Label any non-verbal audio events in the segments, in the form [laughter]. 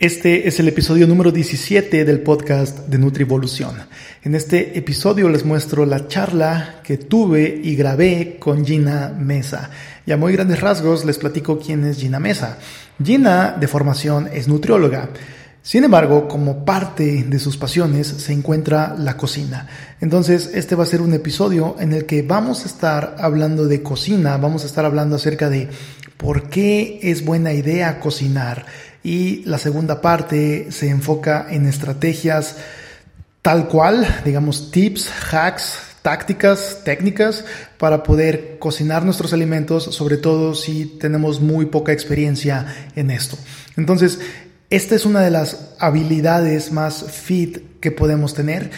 Este es el episodio número 17 del podcast de Nutrivolución. En este episodio les muestro la charla que tuve y grabé con Gina Mesa. Y a muy grandes rasgos les platico quién es Gina Mesa. Gina de formación es nutrióloga. Sin embargo, como parte de sus pasiones se encuentra la cocina. Entonces, este va a ser un episodio en el que vamos a estar hablando de cocina, vamos a estar hablando acerca de por qué es buena idea cocinar y la segunda parte se enfoca en estrategias tal cual, digamos tips, hacks, tácticas, técnicas para poder cocinar nuestros alimentos, sobre todo si tenemos muy poca experiencia en esto. Entonces, esta es una de las habilidades más fit que podemos tener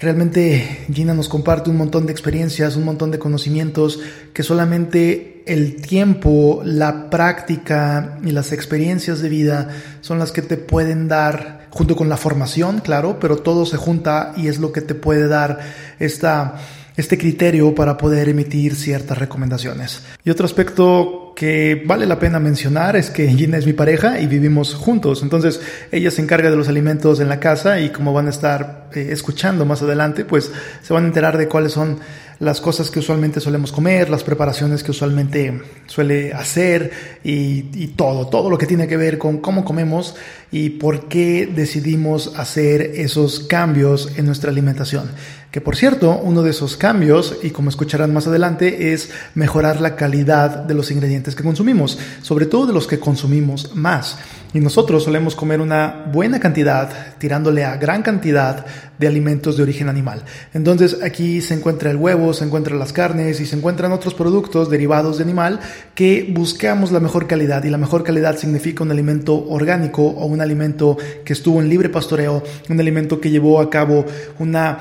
Realmente Gina nos comparte un montón de experiencias, un montón de conocimientos que solamente el tiempo, la práctica y las experiencias de vida son las que te pueden dar, junto con la formación, claro, pero todo se junta y es lo que te puede dar esta, este criterio para poder emitir ciertas recomendaciones. Y otro aspecto que vale la pena mencionar es que Gina es mi pareja y vivimos juntos. Entonces ella se encarga de los alimentos en la casa y como van a estar eh, escuchando más adelante, pues se van a enterar de cuáles son las cosas que usualmente solemos comer, las preparaciones que usualmente suele hacer y, todo, todo lo que tiene que ver con cómo comemos y por qué decidimos hacer esos cambios en nuestra alimentación. Que por cierto, uno de esos cambios, y como escucharán más adelante, es mejorar la calidad de los ingredientes que consumimos, sobre todo de los que consumimos más. Y nosotros solemos comer una buena cantidad, tirándole a gran cantidad de alimentos de origen animal. Entonces aquí se encuentra el huevo, se encuentran las carnes y se encuentran otros productos derivados de animal que buscamos la mejor calidad. Y la mejor calidad significa un alimento orgánico o un alimento que estuvo en libre pastoreo, un alimento que llevó a cabo una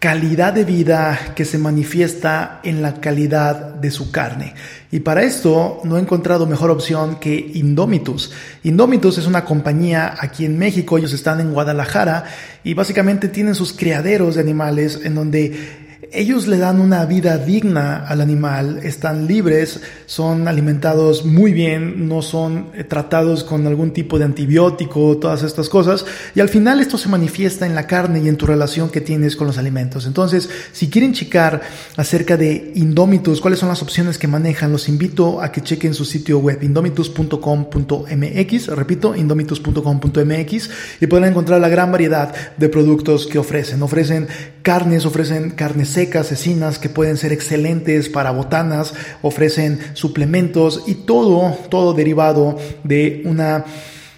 calidad de vida que se manifiesta en la calidad de su carne. Y para esto no he encontrado mejor opción que Indomitus. Indomitus es una compañía aquí en México, ellos están en Guadalajara y básicamente tienen sus criaderos de animales en donde ellos le dan una vida digna al animal, están libres, son alimentados muy bien, no son eh, tratados con algún tipo de antibiótico, todas estas cosas, y al final esto se manifiesta en la carne y en tu relación que tienes con los alimentos. Entonces, si quieren checar acerca de Indomitus, cuáles son las opciones que manejan, los invito a que chequen su sitio web, indomitus.com.mx, repito, indomitus.com.mx, y podrán encontrar la gran variedad de productos que ofrecen. Ofrecen carnes, ofrecen carnes secas, cecinas que pueden ser excelentes para botanas, ofrecen suplementos y todo, todo derivado de una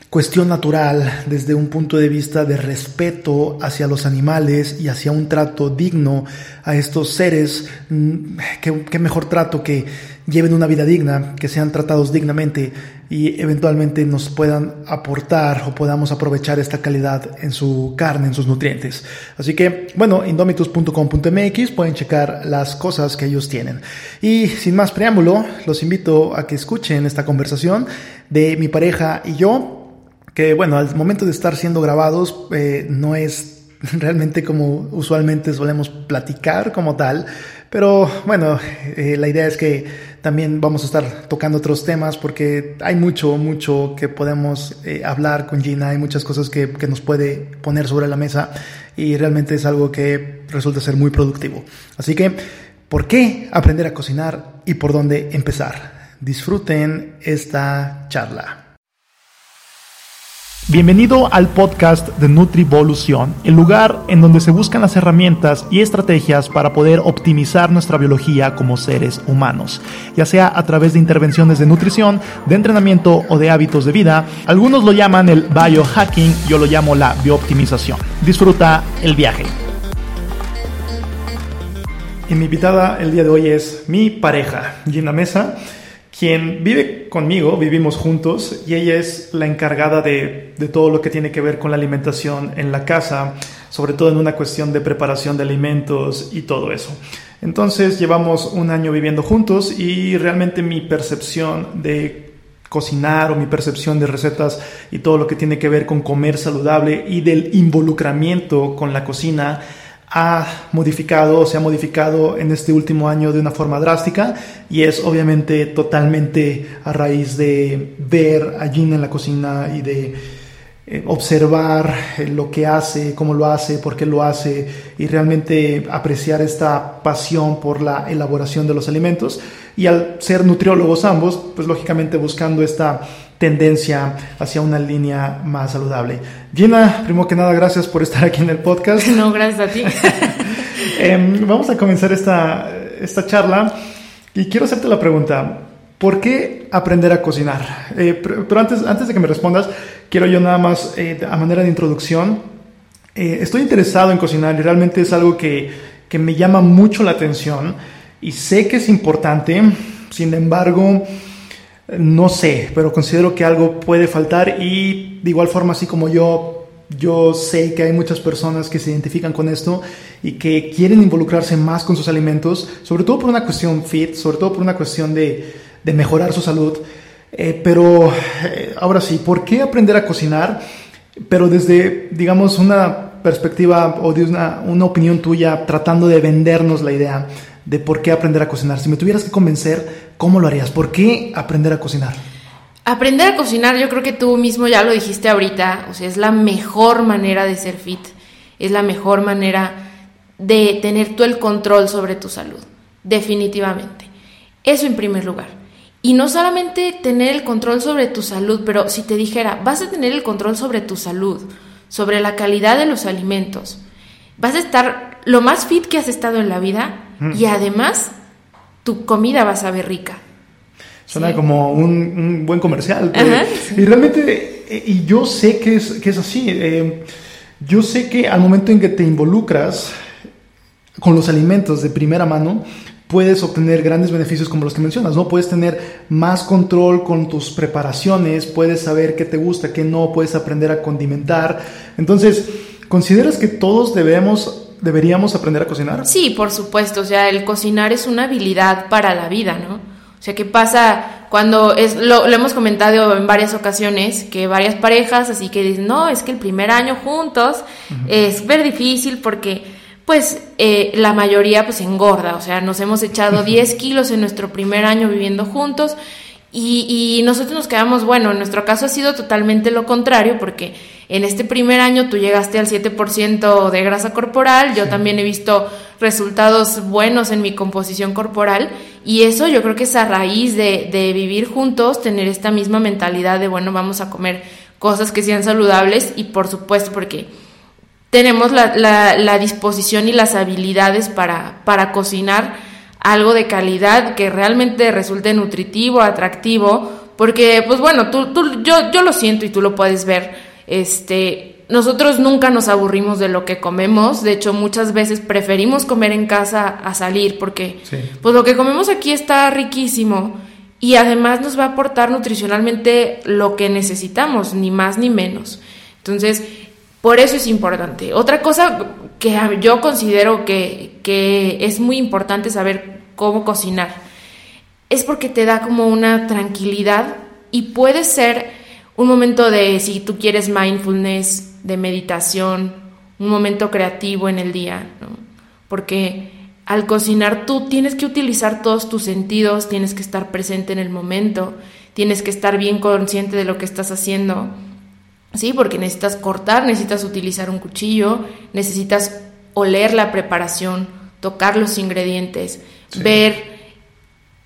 cuestión natural desde un punto de vista de respeto hacia los animales y hacia un trato digno a estos seres. Mm, qué, mejor trato que lleven una vida digna, que sean tratados dignamente y eventualmente nos puedan aportar o podamos aprovechar esta calidad en su carne, en sus nutrientes. Así que, bueno, indomitus.com.mx pueden checar las cosas que ellos tienen. Y sin más preámbulo, los invito a que escuchen esta conversación de mi pareja y yo que bueno, al momento de estar siendo grabados eh, no es [laughs] realmente como usualmente solemos platicar como tal, pero bueno, eh, la idea es que también vamos a estar tocando otros temas porque hay mucho, mucho que podemos eh, hablar con Gina, hay muchas cosas que, que nos puede poner sobre la mesa y realmente es algo que resulta ser muy productivo. Así que, ¿por qué aprender a cocinar y por dónde empezar? Disfruten esta charla. Bienvenido al podcast de Nutrivolución, el lugar en donde se buscan las herramientas y estrategias para poder optimizar nuestra biología como seres humanos, ya sea a través de intervenciones de nutrición, de entrenamiento o de hábitos de vida. Algunos lo llaman el biohacking, yo lo llamo la biooptimización. Disfruta el viaje. Y mi invitada el día de hoy es mi pareja, Gina Mesa quien vive conmigo, vivimos juntos, y ella es la encargada de, todo lo que tiene que ver con la alimentación en la casa, sobre todo en una cuestión de preparación de alimentos y todo eso. Entonces llevamos un año viviendo juntos y realmente mi percepción de cocinar o mi percepción de recetas y todo lo que tiene que ver con comer saludable y del involucramiento con la cocina ha modificado o se ha modificado en este último año de una forma drástica y es obviamente totalmente a raíz de ver a Gina en la cocina y de eh, observar eh, lo que hace, cómo lo hace, por qué lo hace y realmente apreciar esta pasión por la elaboración de los alimentos. Y al ser nutriólogos ambos, pues lógicamente buscando esta tendencia hacia una línea más saludable. Gina, primero que nada, gracias por estar aquí en el podcast. No, gracias a ti. [laughs] Em, vamos a comenzar esta, esta charla y quiero hacerte la pregunta, ¿por qué aprender a cocinar? Eh, pero, antes, antes de que me respondas, quiero yo nada más, eh, a manera de introducción, eh, estoy interesado en cocinar y realmente es algo que, que me llama mucho la atención y sé que es importante, sin embargo, no sé, pero considero que algo puede faltar y de igual forma así como yo, yo sé que hay muchas personas que se identifican con esto y que quieren involucrarse más con sus alimentos, sobre todo por una cuestión fit, sobre todo por una cuestión de, de mejorar su salud. Eh, pero eh, ahora sí, ¿por qué aprender a cocinar? Pero desde, digamos, una perspectiva o de una, una opinión tuya tratando de vendernos la idea de por qué aprender a cocinar. Si me tuvieras que convencer, ¿cómo lo harías? ¿Por qué aprender a cocinar? Aprender a cocinar, yo creo que tú mismo ya lo dijiste ahorita, o sea, es la mejor manera de ser fit, es la mejor manera de tener tú el control sobre tu salud, definitivamente. Eso en primer lugar. Y no solamente tener el control sobre tu salud, pero si te dijera, vas a tener el control sobre tu salud, sobre la calidad de los alimentos, vas a estar lo más fit que has estado en la vida, y además, tu comida va a saber rica. Suena como un, buen comercial. Y realmente, eh, y yo sé que es, que es así. Eh, yo sé que al momento en que te involucras con los alimentos de primera mano, puedes obtener grandes beneficios como los que mencionas, ¿no? Puedes tener más control con tus preparaciones, puedes saber qué te gusta, qué no, puedes aprender a condimentar. Entonces, ¿consideras que todos debemos ¿Deberíamos aprender a cocinar? Sí, por supuesto. O sea, el cocinar es una habilidad para la vida, ¿no? O sea, ¿qué pasa cuando es, lo, hemos comentado en varias ocasiones, que varias parejas así que dicen, no, es que el primer año juntos es súper difícil porque pues eh, la mayoría pues engorda, o sea, nos hemos echado 10 kilos en nuestro primer año viviendo juntos y, y, nosotros nos quedamos, bueno, en nuestro caso ha sido totalmente lo contrario, porque en este primer año tú llegaste al 7% de grasa corporal, yo también he visto resultados buenos en mi composición corporal, y eso yo creo que es a raíz de, de vivir juntos, tener esta misma mentalidad de, bueno, vamos a comer cosas que sean saludables, y por supuesto, porque tenemos la, la, la disposición y las habilidades para, para cocinar algo de calidad que realmente resulte nutritivo, atractivo, porque pues bueno, tú, tú, yo, yo lo siento y tú lo puedes ver, este, nosotros nunca nos aburrimos de lo que comemos, de hecho muchas veces preferimos comer en casa a salir porque pues lo que comemos aquí está riquísimo y además nos va a aportar nutricionalmente lo que necesitamos, ni más ni menos. Entonces, por eso es importante. Otra cosa que yo considero que, que es muy importante saber cómo cocinar, es porque te da como una tranquilidad y puede ser un momento de, si tú quieres mindfulness, de meditación, un momento creativo en el día, porque al cocinar tú tienes que utilizar todos tus sentidos, tienes que estar presente en el momento, tienes que estar bien consciente de lo que estás haciendo. Sí, porque necesitas cortar, necesitas utilizar un cuchillo, necesitas oler la preparación, tocar los ingredientes, ver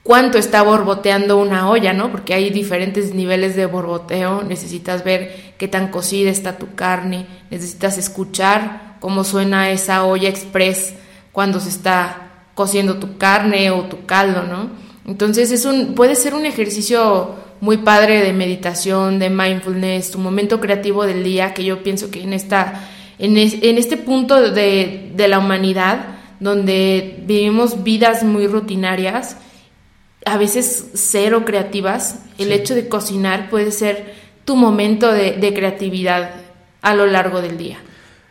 cuánto está borboteando una olla, ¿no? Porque hay diferentes niveles de borboteo, necesitas ver qué tan cocida está tu carne, necesitas escuchar cómo suena esa olla express cuando se está cociendo tu carne o tu caldo, ¿no? Entonces es un, puede ser un ejercicio muy padre de meditación, de mindfulness, tu momento creativo del día, que yo pienso que en, esta, en, en este punto de, de la humanidad, donde vivimos vidas muy rutinarias, a veces cero creativas, el hecho de cocinar puede ser tu momento de, creatividad a lo largo del día.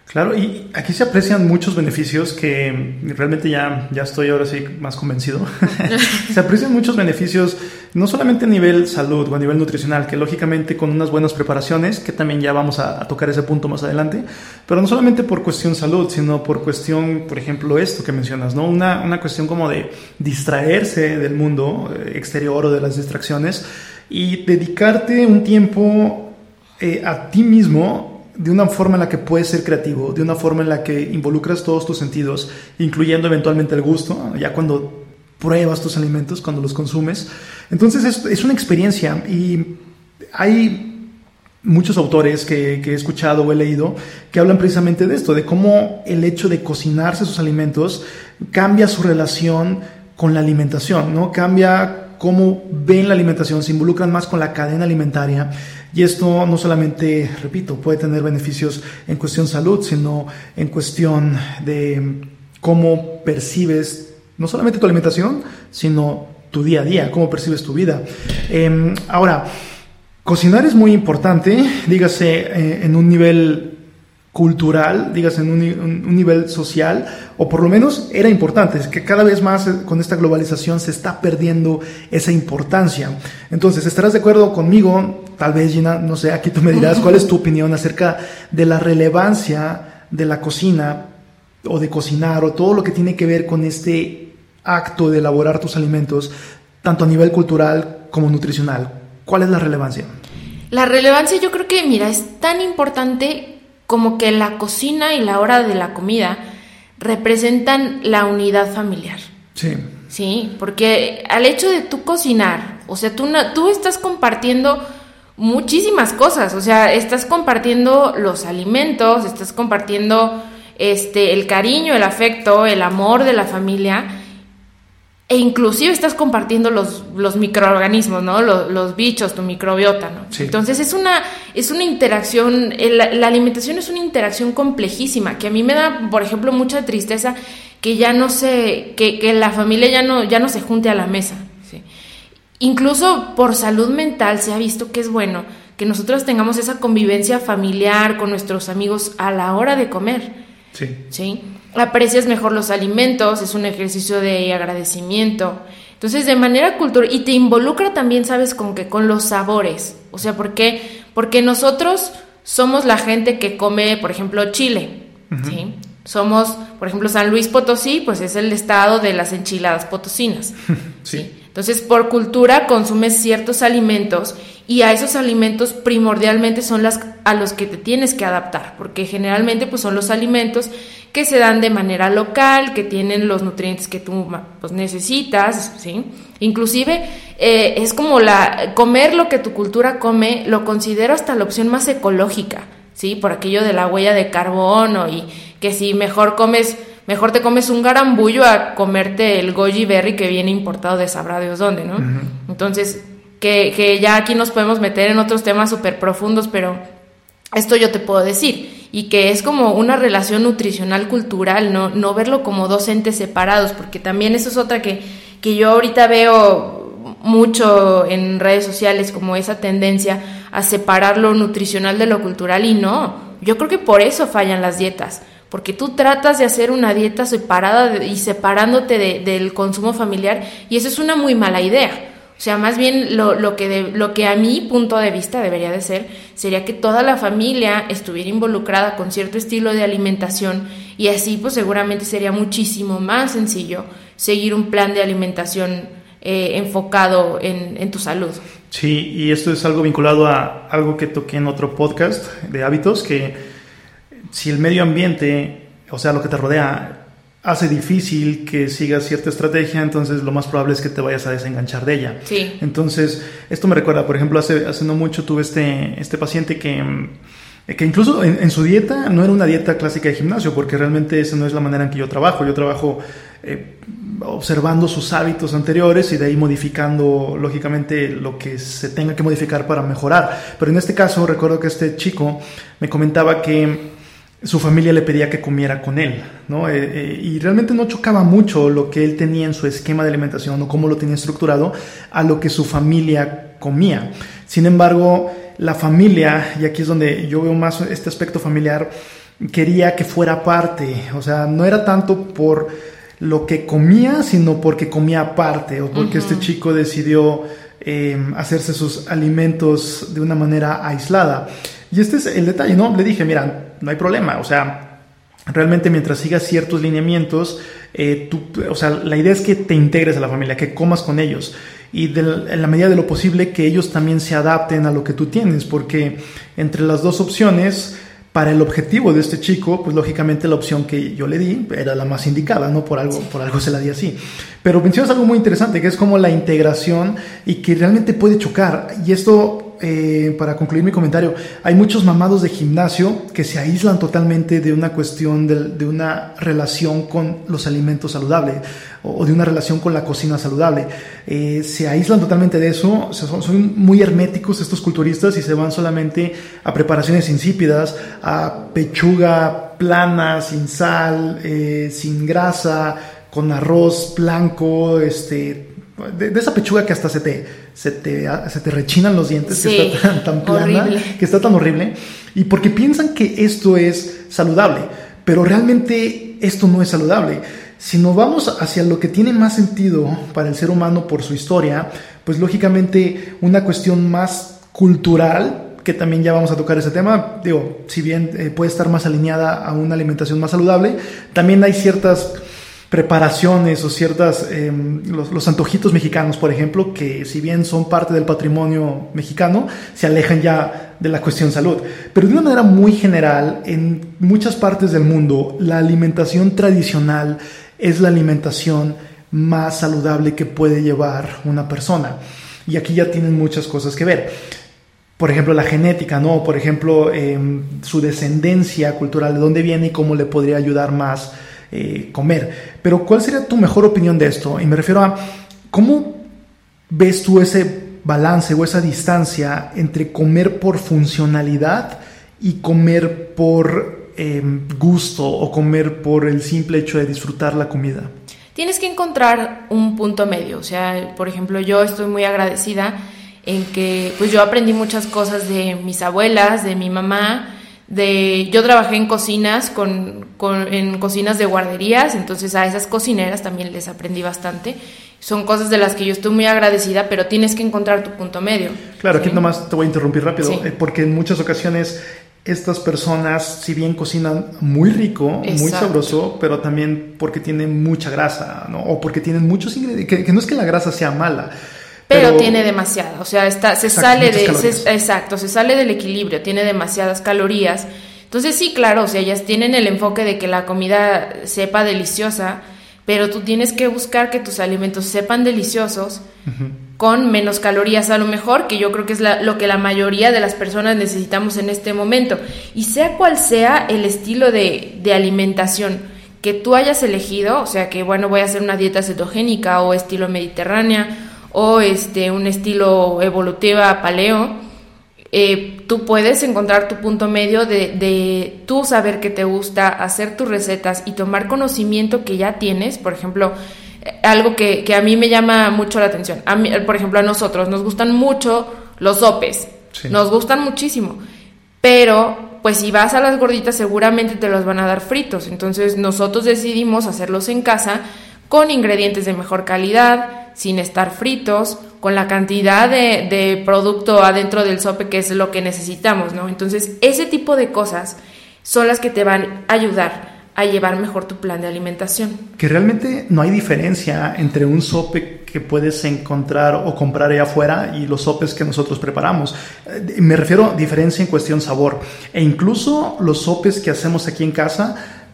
Claro, y aquí se aprecian muchos beneficios que realmente ya, ya estoy ahora sí más convencido. [laughs] se aprecian muchos beneficios, no solamente a nivel salud o a nivel nutricional, que lógicamente con unas buenas preparaciones, que también ya vamos a, tocar ese punto más adelante, pero no solamente por cuestión salud, sino por cuestión, por ejemplo, esto que mencionas, ¿no? Una, una cuestión como de distraerse del mundo eh, exterior o de las distracciones y dedicarte un tiempo eh, a ti mismo de una forma en la que puedes ser creativo, de una forma en la que involucras todos tus sentidos, incluyendo eventualmente el gusto, ya cuando pruebas tus alimentos, cuando los consumes. Entonces es, es una experiencia y hay muchos autores que, he escuchado o he leído que hablan precisamente de esto, de cómo el hecho de cocinarse sus alimentos cambia su relación con la alimentación, ¿no? Cambia cómo ven la alimentación, se involucran más con la cadena alimentaria y esto no solamente, repito, puede tener beneficios en cuestión salud, sino en cuestión de cómo percibes no solamente tu alimentación, sino tu día a día, cómo percibes tu vida. Em, ahora, Cocinar es muy importante, dígase eh, en un nivel cultural, dígase en un, nivel social, o por lo menos era importante, es que cada vez más eh, con esta globalización se está perdiendo esa importancia. Entonces, ¿estarás de acuerdo conmigo? Tal vez, Gina, no sé, aquí tú me dirás cuál es tu opinión acerca de la relevancia de la cocina o de cocinar o todo lo que tiene que ver con este acto de elaborar tus alimentos, tanto a nivel cultural como nutricional. ¿Cuál es la relevancia? La relevancia yo creo que, mira, es tan importante como que la cocina y la hora de la comida representan la unidad familiar. Sí. Sí, porque al hecho de tú cocinar, o sea, tú, tú estás compartiendo muchísimas cosas, o sea, estás compartiendo los alimentos, estás compartiendo este el cariño, el afecto, el amor de la familia e inclusive estás compartiendo los, los microorganismos, ¿no? Los, bichos, tu microbiota, ¿no? Entonces es una, es una interacción, la, alimentación es una interacción complejísima, que a mí me da, por ejemplo, mucha tristeza que ya no se, que, que la familia ya no, ya no se junte a la mesa. Incluso por salud mental se ha visto que es bueno que nosotros tengamos esa convivencia familiar con nuestros amigos a la hora de comer. Sí. ¿Sí? Aprecias mejor los alimentos, es un ejercicio de agradecimiento. Entonces, de manera cultural, y te involucra también, ¿sabes? Con que con los sabores. O sea, ¿por qué? Porque nosotros somos la gente que come, por ejemplo, chile, ¿sí? Somos, por ejemplo, San Luis Potosí, pues es el estado de las enchiladas potosinas. [laughs] sí. Entonces, por cultura consumes ciertos alimentos y a esos alimentos primordialmente son las a los que te tienes que adaptar, porque generalmente pues son los alimentos que se dan de manera local, que tienen los nutrientes que tú pues, necesitas, ¿sí? Inclusive eh, es como la comer lo que tu cultura come, lo considero hasta la opción más ecológica, ¿sí? Por aquello de la huella de carbono y que si mejor comes, mejor te comes un garambullo a comerte el goji berry que viene importado de sabrá Dios dónde, ¿no? Entonces, que, que ya aquí nos podemos meter en otros temas súper profundos, pero esto yo te puedo decir y que es como una relación nutricional cultural, no, no verlo como dos entes separados, porque también eso es otra que, que yo ahorita veo mucho en redes sociales, como esa tendencia a separar lo nutricional de lo cultural y no, yo creo que por eso fallan las dietas, porque tú tratas de hacer una dieta separada y separándote del consumo familiar y eso es una muy mala idea. O sea, más bien lo, lo, que de, lo que a mi punto de vista debería de ser sería que toda la familia estuviera involucrada con cierto estilo de alimentación y así pues seguramente sería muchísimo más sencillo seguir un plan de alimentación eh, enfocado en, en tu salud. Sí, y esto es algo vinculado a algo que toqué en otro podcast de hábitos, que si el medio ambiente, o sea, lo que te rodea, hace difícil que sigas cierta estrategia, entonces lo más probable es que te vayas a desenganchar de ella. Sí. Entonces, esto me recuerda, por ejemplo, hace, hace no mucho tuve este, este paciente que, que incluso en, su dieta no era una dieta clásica de gimnasio, porque realmente esa no es la manera en que yo trabajo. Yo trabajo eh, observando sus hábitos anteriores y de ahí modificando, lógicamente, lo que se tenga que modificar para mejorar. Pero en este caso, recuerdo que este chico me comentaba que su familia le pedía que comiera con él, ¿no? Eh, eh, y realmente no chocaba mucho lo que él tenía en su esquema de alimentación o cómo lo tenía estructurado a lo que su familia comía. Sin embargo, la familia, y aquí es donde yo veo más este aspecto familiar, quería que fuera parte, o sea, no era tanto por lo que comía, sino porque comía aparte, o porque este chico decidió em, hacerse sus alimentos de una manera aislada. Y este es el detalle, ¿no? Le dije, mira, no hay problema, o sea, realmente mientras sigas ciertos lineamientos, eh, tú, o sea, la idea es que te integres a la familia, que comas con ellos. y en la medida de lo posible que ellos también se adapten a lo que tú tienes, porque entre las dos opciones, para el objetivo de este chico, pues lógicamente la opción que yo le di era la más indicada, ¿no? Por algo, por algo se la di así. Pero mencionas algo muy interesante, que es como la integración y que realmente puede chocar. Y esto eh, para concluir mi comentario, hay muchos mamados de gimnasio que se aíslan totalmente de una cuestión de, una relación con los alimentos saludables o, de una relación con la cocina saludable. Eh, se aíslan totalmente de eso, son, muy herméticos estos culturistas y se van solamente a preparaciones insípidas, a pechuga plana, sin sal, eh, sin grasa, con arroz blanco, este, de, esa pechuga que hasta se te, se te, se te rechinan los dientes, que está tan, plana, que está tan horrible, y porque piensan que esto es saludable, pero realmente esto no es saludable. Si nos vamos hacia lo que tiene más sentido para el ser humano por su historia, pues lógicamente una cuestión más cultural, que también ya vamos a tocar ese tema, digo, si bien eh, puede estar más alineada a una alimentación más saludable, también hay ciertas preparaciones o ciertas, em, los, antojitos mexicanos, por ejemplo, que si bien son parte del patrimonio mexicano, se alejan ya de la cuestión salud. Pero de una manera muy general, en muchas partes del mundo, la alimentación tradicional es la alimentación más saludable que puede llevar una persona. Y aquí ya tienen muchas cosas que ver. Por ejemplo, la genética, ¿no? Por ejemplo, em, su descendencia cultural, de dónde viene y cómo le podría ayudar más eh, comer. Pero ¿cuál sería tu mejor opinión de esto? Y me refiero a cómo ves tú ese balance o esa distancia entre comer por funcionalidad y comer por em, gusto o comer por el simple hecho de disfrutar la comida? Tienes que encontrar un punto medio. O sea, por ejemplo, yo estoy muy agradecida en que pues yo aprendí muchas cosas de mis abuelas, de mi mamá, de yo trabajé en cocinas con, en cocinas de guarderías entonces a esas cocineras también les aprendí bastante. Son cosas de las que yo estoy muy agradecida pero tienes que encontrar tu punto medio. Claro aquí nomás te voy a interrumpir rápido eh, porque en muchas ocasiones estas personas, si bien cocinan muy rico, muy sabroso, pero también porque tienen mucha grasa, ¿no? O porque tienen muchos ingredientes, que no es que la grasa sea mala, pero, tiene demasiada, o sea, está, se sale de, exacto, se sale del equilibrio, tiene demasiadas calorías. Entonces sí, claro, o sea, ellas tienen el enfoque de que la comida sepa deliciosa, pero tú tienes que buscar que tus alimentos sepan deliciosos con menos calorías a lo mejor, que yo creo que es lo que la mayoría de las personas necesitamos en este momento. Y sea cual sea el estilo de, de alimentación que tú hayas elegido, o sea que bueno, voy a hacer una dieta cetogénica o estilo mediterránea, o este, un estilo evolutiva paleo, eh, tú puedes encontrar tu punto medio de, de tú saber que te gusta, hacer tus recetas y tomar conocimiento que ya tienes. Por ejemplo, eh, algo que, a mí me llama mucho la atención. A mí, por ejemplo, a nosotros nos gustan mucho los sopes. Nos gustan muchísimo. Pero, pues si vas a las gorditas, seguramente te los van a dar fritos. Entonces, nosotros decidimos hacerlos en casa con ingredientes de mejor calidad, sin estar fritos, con la cantidad de, producto adentro del sope que es lo que necesitamos, ¿no? Entonces, ese tipo de cosas son las que te van a ayudar a llevar mejor tu plan de alimentación. Que realmente no hay diferencia entre un sope que puedes encontrar o comprar allá afuera y los sopes que nosotros preparamos. Eh, me refiero a diferencia en cuestión sabor. E incluso los sopes que hacemos aquí en casa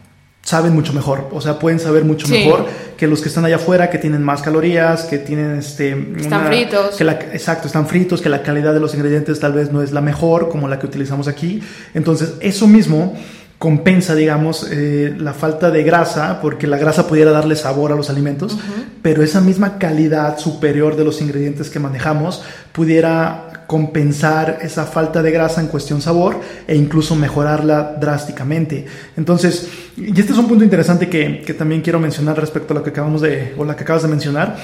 saben mucho mejor, o sea, pueden saber mucho mejor que los que están allá afuera, que tienen más calorías, que tienen este... Están fritos. Que la, exacto, están fritos, que la calidad de los ingredientes tal vez no es la mejor como la que utilizamos aquí. Entonces, eso mismo compensa, digamos, eh, la falta de grasa, porque la grasa pudiera darle sabor a los alimentos, pero esa misma calidad superior de los ingredientes que manejamos pudiera compensar esa falta de grasa en cuestión sabor e incluso mejorarla drásticamente. Entonces, y este es un punto interesante que, que también quiero mencionar respecto a lo que acabamos de, o la que acabas de mencionar.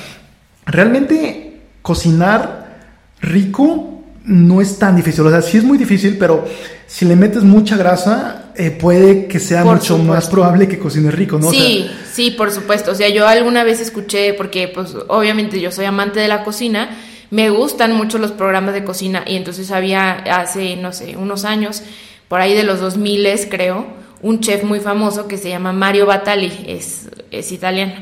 Realmente cocinar rico no es tan difícil. O sea, sí es muy difícil, pero si le metes mucha grasa, eh, puede que sea mucho más probable que cocines rico, ¿no? Sí, sí, por supuesto. O sea, yo alguna vez escuché, porque pues obviamente yo soy amante de la cocina, me gustan mucho los programas de cocina y entonces había hace, no sé, unos años, por ahí de los 2000 creo, un chef muy famoso que se llama Mario Batali, es, es italiano.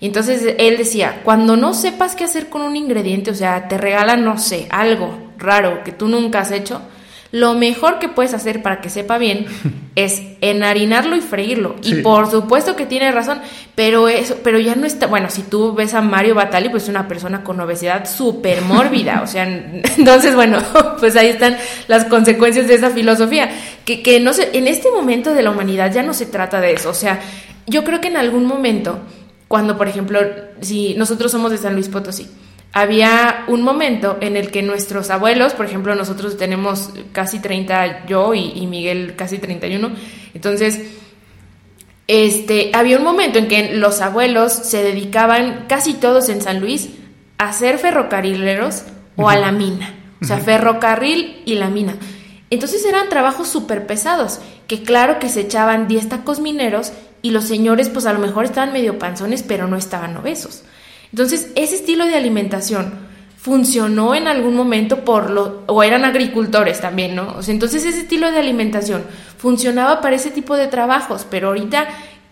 Y entonces él decía, cuando no sepas qué hacer con un ingrediente, o sea, te regalan, no sé, algo raro que tú nunca has hecho, lo mejor que puedes hacer para que sepa bien [laughs] es enharinarlo y freírlo. Y por supuesto que tiene razón, pero eso, pero ya no está, bueno, si tú ves a Mario Batali, pues es una persona con obesidad súper mórbida, o sea, [laughs] entonces, bueno, [laughs] pues ahí están las consecuencias de esa filosofía, que, que no sé, en este momento de la humanidad ya no se trata de eso, o sea, yo creo que en algún momento, cuando, por ejemplo, si nosotros somos de San Luis Potosí, había un momento en el que nuestros abuelos, por ejemplo, nosotros tenemos casi 30, yo y, Miguel casi 31, entonces, este, había un momento en que los abuelos se dedicaban, casi todos en San Luis, a ser ferrocarrileros o a la mina, o sea, ferrocarril y la mina. Entonces eran trabajos súper pesados, que claro que se echaban 10 tacos mineros y los señores pues a lo mejor estaban medio panzones, pero no estaban obesos. Entonces, ese estilo de alimentación funcionó en algún momento por lo, o eran agricultores también, ¿no? O sea, entonces ese estilo de alimentación funcionaba para ese tipo de trabajos, pero ahorita,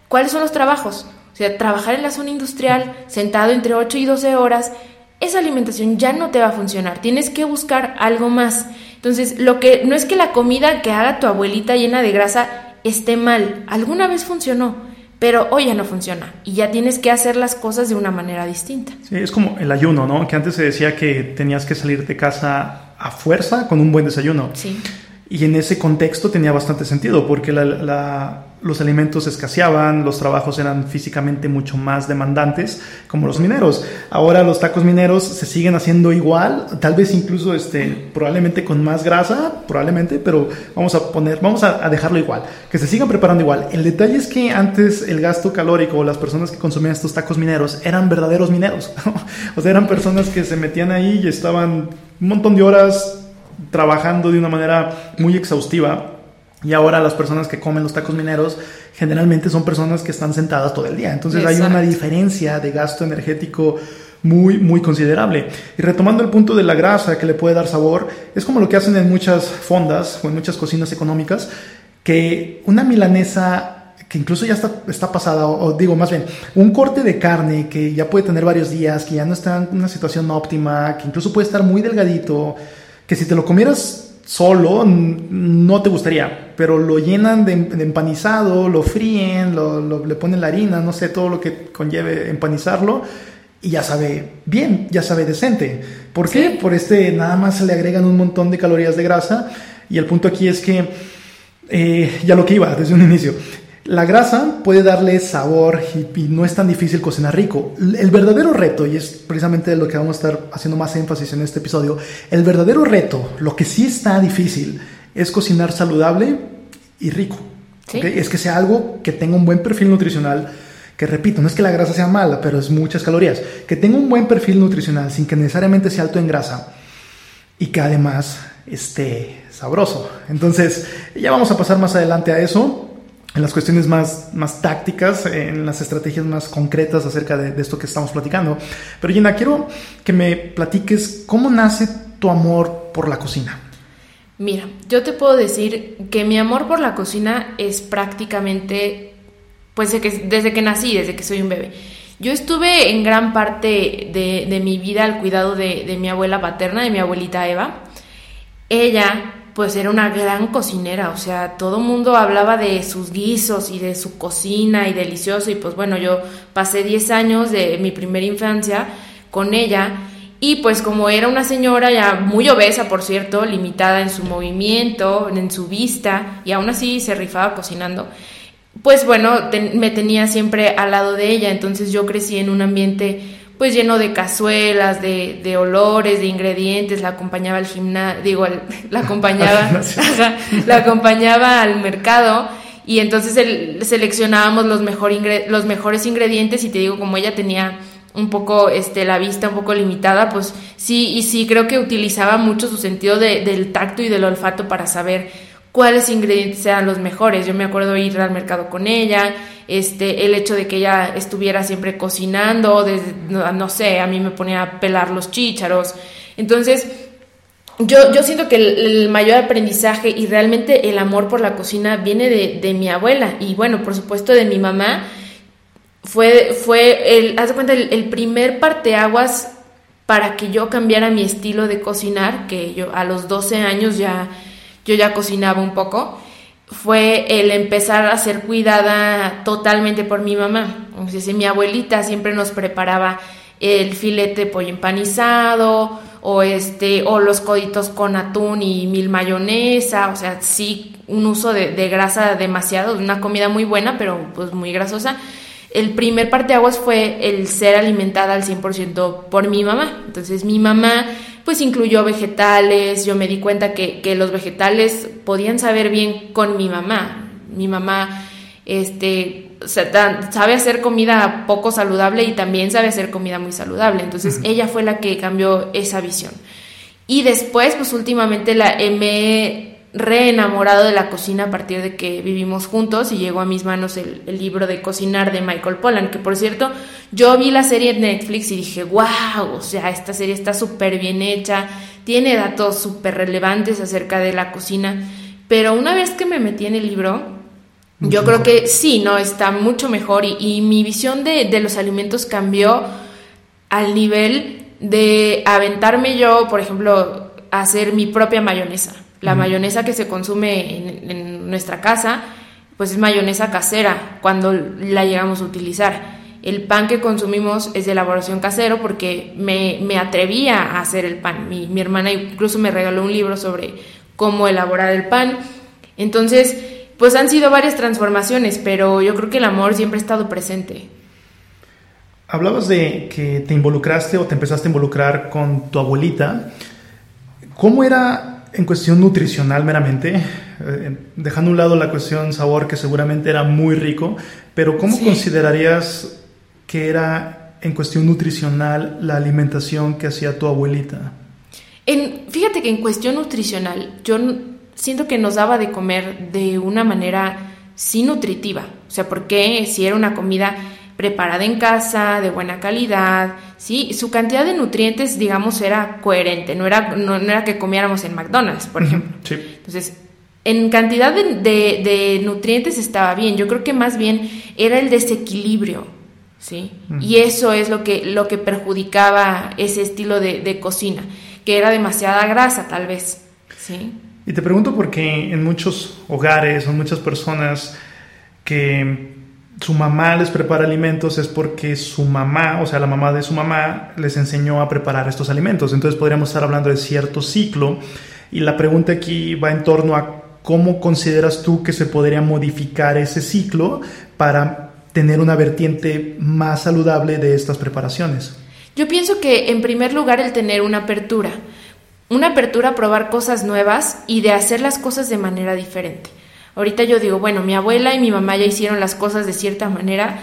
¿cuáles son los trabajos? O sea, trabajar en la zona industrial, sentado entre 8 y 12 horas, esa alimentación ya no te va a funcionar, tienes que buscar algo más. Entonces, lo que no es que la comida que haga tu abuelita llena de grasa esté mal, alguna vez funcionó, pero hoy ya no funciona y ya tienes que hacer las cosas de una manera distinta. Sí, es como el ayuno, ¿no? Que antes se decía que tenías que salir de casa a fuerza con un buen desayuno. Sí. Y en ese contexto tenía bastante sentido, porque la los alimentos escaseaban, los trabajos eran físicamente mucho más demandantes, como los mineros. Ahora los tacos mineros se siguen haciendo igual, tal vez incluso este, probablemente con más grasa, probablemente, pero vamos a poner, vamos a, dejarlo igual, que se sigan preparando igual. El detalle es que antes el gasto calórico o las personas que consumían estos tacos mineros eran verdaderos mineros, [laughs] o sea, eran personas que se metían ahí y estaban un montón de horas trabajando de una manera muy exhaustiva y ahora las personas que comen los tacos mineros generalmente son personas que están sentadas todo el día. Entonces hay una diferencia de gasto energético muy, muy considerable. Y retomando el punto de la grasa que le puede dar sabor, es como lo que hacen en muchas fondas o en muchas cocinas económicas, que una milanesa que incluso ya está, está pasada, o, digo más bien, un corte de carne que ya puede tener varios días, que ya no está en una situación óptima, que incluso puede estar muy delgadito, que si te lo comieras solo no te gustaría, pero lo llenan de, empanizado, lo fríen, lo, le ponen la harina, no sé, todo lo que conlleve empanizarlo y ya sabe bien, ya sabe decente. ¿Por qué? Por este nada más se le agregan un montón de calorías de grasa y el punto aquí es que, eh, ya lo que iba desde un inicio, la grasa puede darle sabor y, no es tan difícil cocinar rico. El verdadero reto, y es precisamente lo que vamos a estar haciendo más énfasis en este episodio, el verdadero reto, lo que sí está difícil, es cocinar saludable y rico. Es que sea algo que tenga un buen perfil nutricional, que repito, no es que la grasa sea mala, pero es muchas calorías, que tenga un buen perfil nutricional sin que necesariamente sea alto en grasa y que además esté sabroso. Entonces, ya vamos a pasar más adelante a eso en las cuestiones más, más tácticas, en las estrategias más concretas acerca de, esto que estamos platicando. Pero Gina, quiero que me platiques cómo nace tu amor por la cocina. Mira, yo te puedo decir que mi amor por la cocina es prácticamente, pues desde que, nací, desde que soy un bebé. Yo estuve en gran parte de, mi vida al cuidado de, de mi abuela paterna, de mi abuelita Eva. Ella pues era una gran cocinera, o sea, todo mundo hablaba de sus guisos y de su cocina y delicioso y pues bueno, yo pasé 10 años de mi primera infancia con ella y pues como era una señora ya muy obesa, por cierto, limitada en su movimiento, en su vista y aún así se rifaba cocinando, pues bueno, me tenía siempre al lado de ella, entonces yo crecí en un ambiente pues lleno de cazuelas, de, de olores, de ingredientes, la acompañaba al gimnasio, digo, [laughs] la acompañaba, [laughs] [laughs] la acompañaba al mercado y entonces seleccionábamos los, mejor los mejores ingredientes y te digo, como ella tenía un poco este, la vista un poco limitada, pues sí, y sí creo que utilizaba mucho su sentido de, del tacto y del olfato para saber cuáles ingredientes eran los mejores. Yo me acuerdo ir al mercado con ella, este, el hecho de que ella estuviera siempre cocinando, no, sé, a mí me ponía a pelar los chícharos. Entonces, yo, yo siento que el, mayor aprendizaje y realmente el amor por la cocina viene de, de mi abuela y bueno, por supuesto de mi mamá. fue, fue el, haz de cuenta, el primer parteaguas para que yo cambiara mi estilo de cocinar, que yo a los 12 años ya, yo ya cocinaba un poco, fue el empezar a ser cuidada totalmente por mi mamá. Entonces, mi abuelita siempre nos preparaba el filete pollo empanizado o este o los coditos con atún y mil mayonesa, o sea, sí un uso de, de grasa demasiado, una comida muy buena, pero pues muy grasosa el primer parteaguas fue el ser alimentada al 100% por mi mamá. Entonces mi mamá pues incluyó vegetales, yo me di cuenta que, que, los vegetales podían saber bien con mi mamá. Mi mamá este, sabe hacer comida poco saludable y también sabe hacer comida muy saludable. Entonces ella fue la que cambió esa visión. Y después pues últimamente la, me reenamorado de la cocina a partir de que vivimos juntos y llegó a mis manos el, libro de cocinar de Michael Pollan, que por cierto, yo vi la serie en Netflix y dije, wow, o sea, esta serie está súper bien hecha, tiene datos súper relevantes acerca de la cocina, pero una vez que me metí en el libro, yo creo que sí, no, está mucho mejor y, y mi visión de, de los alimentos cambió al nivel de aventarme yo, por ejemplo, a hacer mi propia mayonesa. La mayonesa que se consume en, nuestra casa, pues es mayonesa casera cuando la llegamos a utilizar. El pan que consumimos es de elaboración casero porque me, me atrevía a hacer el pan. Mi, mi, hermana incluso me regaló un libro sobre cómo elaborar el pan. Entonces, pues han sido varias transformaciones, pero yo creo que el amor siempre ha estado presente. Hablabas de que te involucraste o te empezaste a involucrar con tu abuelita. ¿Cómo era en cuestión nutricional meramente, eh, dejando a un lado la cuestión sabor que seguramente era muy rico, pero ¿cómo considerarías que era en cuestión nutricional la alimentación que hacía tu abuelita? En, fíjate que en cuestión nutricional yo siento que nos daba de comer de una manera sí nutritiva, o sea, porque si era una comida preparada en casa, de buena calidad, ¿sí? Su cantidad de nutrientes, digamos, era coherente, no era, no, era que comiéramos en McDonald's, por ejemplo. Entonces, en cantidad de, de, nutrientes estaba bien, yo creo que más bien era el desequilibrio, ¿sí? Y eso es lo que, lo que perjudicaba ese estilo de, de cocina, que era demasiada grasa, tal vez, ¿sí? Y te pregunto porque en muchos hogares, o muchas personas que su mamá les prepara alimentos es porque su mamá, o sea, la mamá de su mamá, les enseñó a preparar estos alimentos. Entonces podríamos estar hablando de cierto ciclo. Y la pregunta aquí va en torno a cómo consideras tú que se podría modificar ese ciclo para tener una vertiente más saludable de estas preparaciones. Yo pienso que en primer lugar el tener una apertura, una apertura a probar cosas nuevas y de hacer las cosas de manera diferente. Ahorita yo digo, bueno, mi abuela y mi mamá ya hicieron las cosas de cierta manera.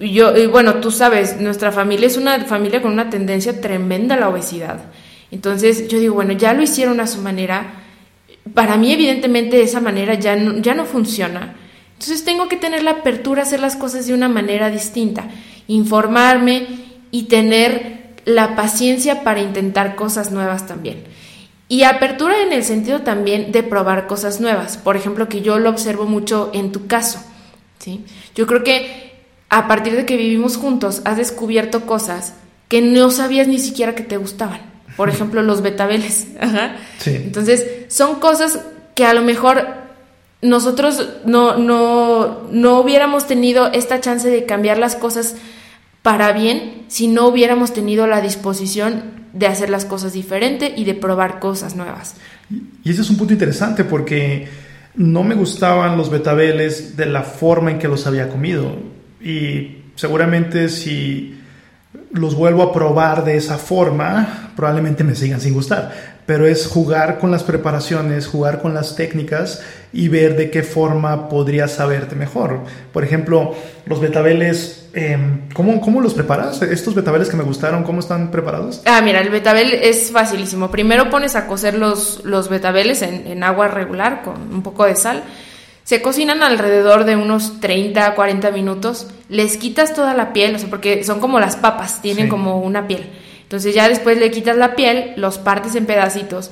Yo, y bueno, tú sabes, nuestra familia es una familia con una tendencia tremenda a la obesidad. Entonces yo digo, bueno, ya lo hicieron a su manera. Para mí, evidentemente, esa manera ya no, ya no funciona. Entonces tengo que tener la apertura a hacer las cosas de una manera distinta, informarme y tener la paciencia para intentar cosas nuevas también. Y apertura en el sentido también de probar cosas nuevas. Por ejemplo, que yo lo observo mucho en tu caso. ¿sí? Yo creo que a partir de que vivimos juntos has descubierto cosas que no sabías ni siquiera que te gustaban. Por [laughs] ejemplo, los betabeles. Entonces, son cosas que a lo mejor nosotros no, no, no hubiéramos tenido esta chance de cambiar las cosas para bien si no hubiéramos tenido la disposición de hacer las cosas diferente y de probar cosas nuevas. Y ese es un punto interesante porque no me gustaban los betabeles de la forma en que los había comido. Y seguramente si los vuelvo a probar de esa forma, probablemente me sigan sin gustar. Pero es jugar con las preparaciones, jugar con las técnicas y ver de qué forma podría saberte mejor. Por ejemplo, los betabeles Em, ¿cómo, ¿cómo, los preparas? Estos betabeles que me gustaron, ¿cómo están preparados? Ah, mira, el betabel es facilísimo. Primero pones a cocer los, los betabeles en, agua regular con un poco de sal. Se cocinan alrededor de unos 30, 40 minutos. Les quitas toda la piel, o sea, porque son como las papas, tienen como una piel. Entonces ya después le quitas la piel, los partes en pedacitos.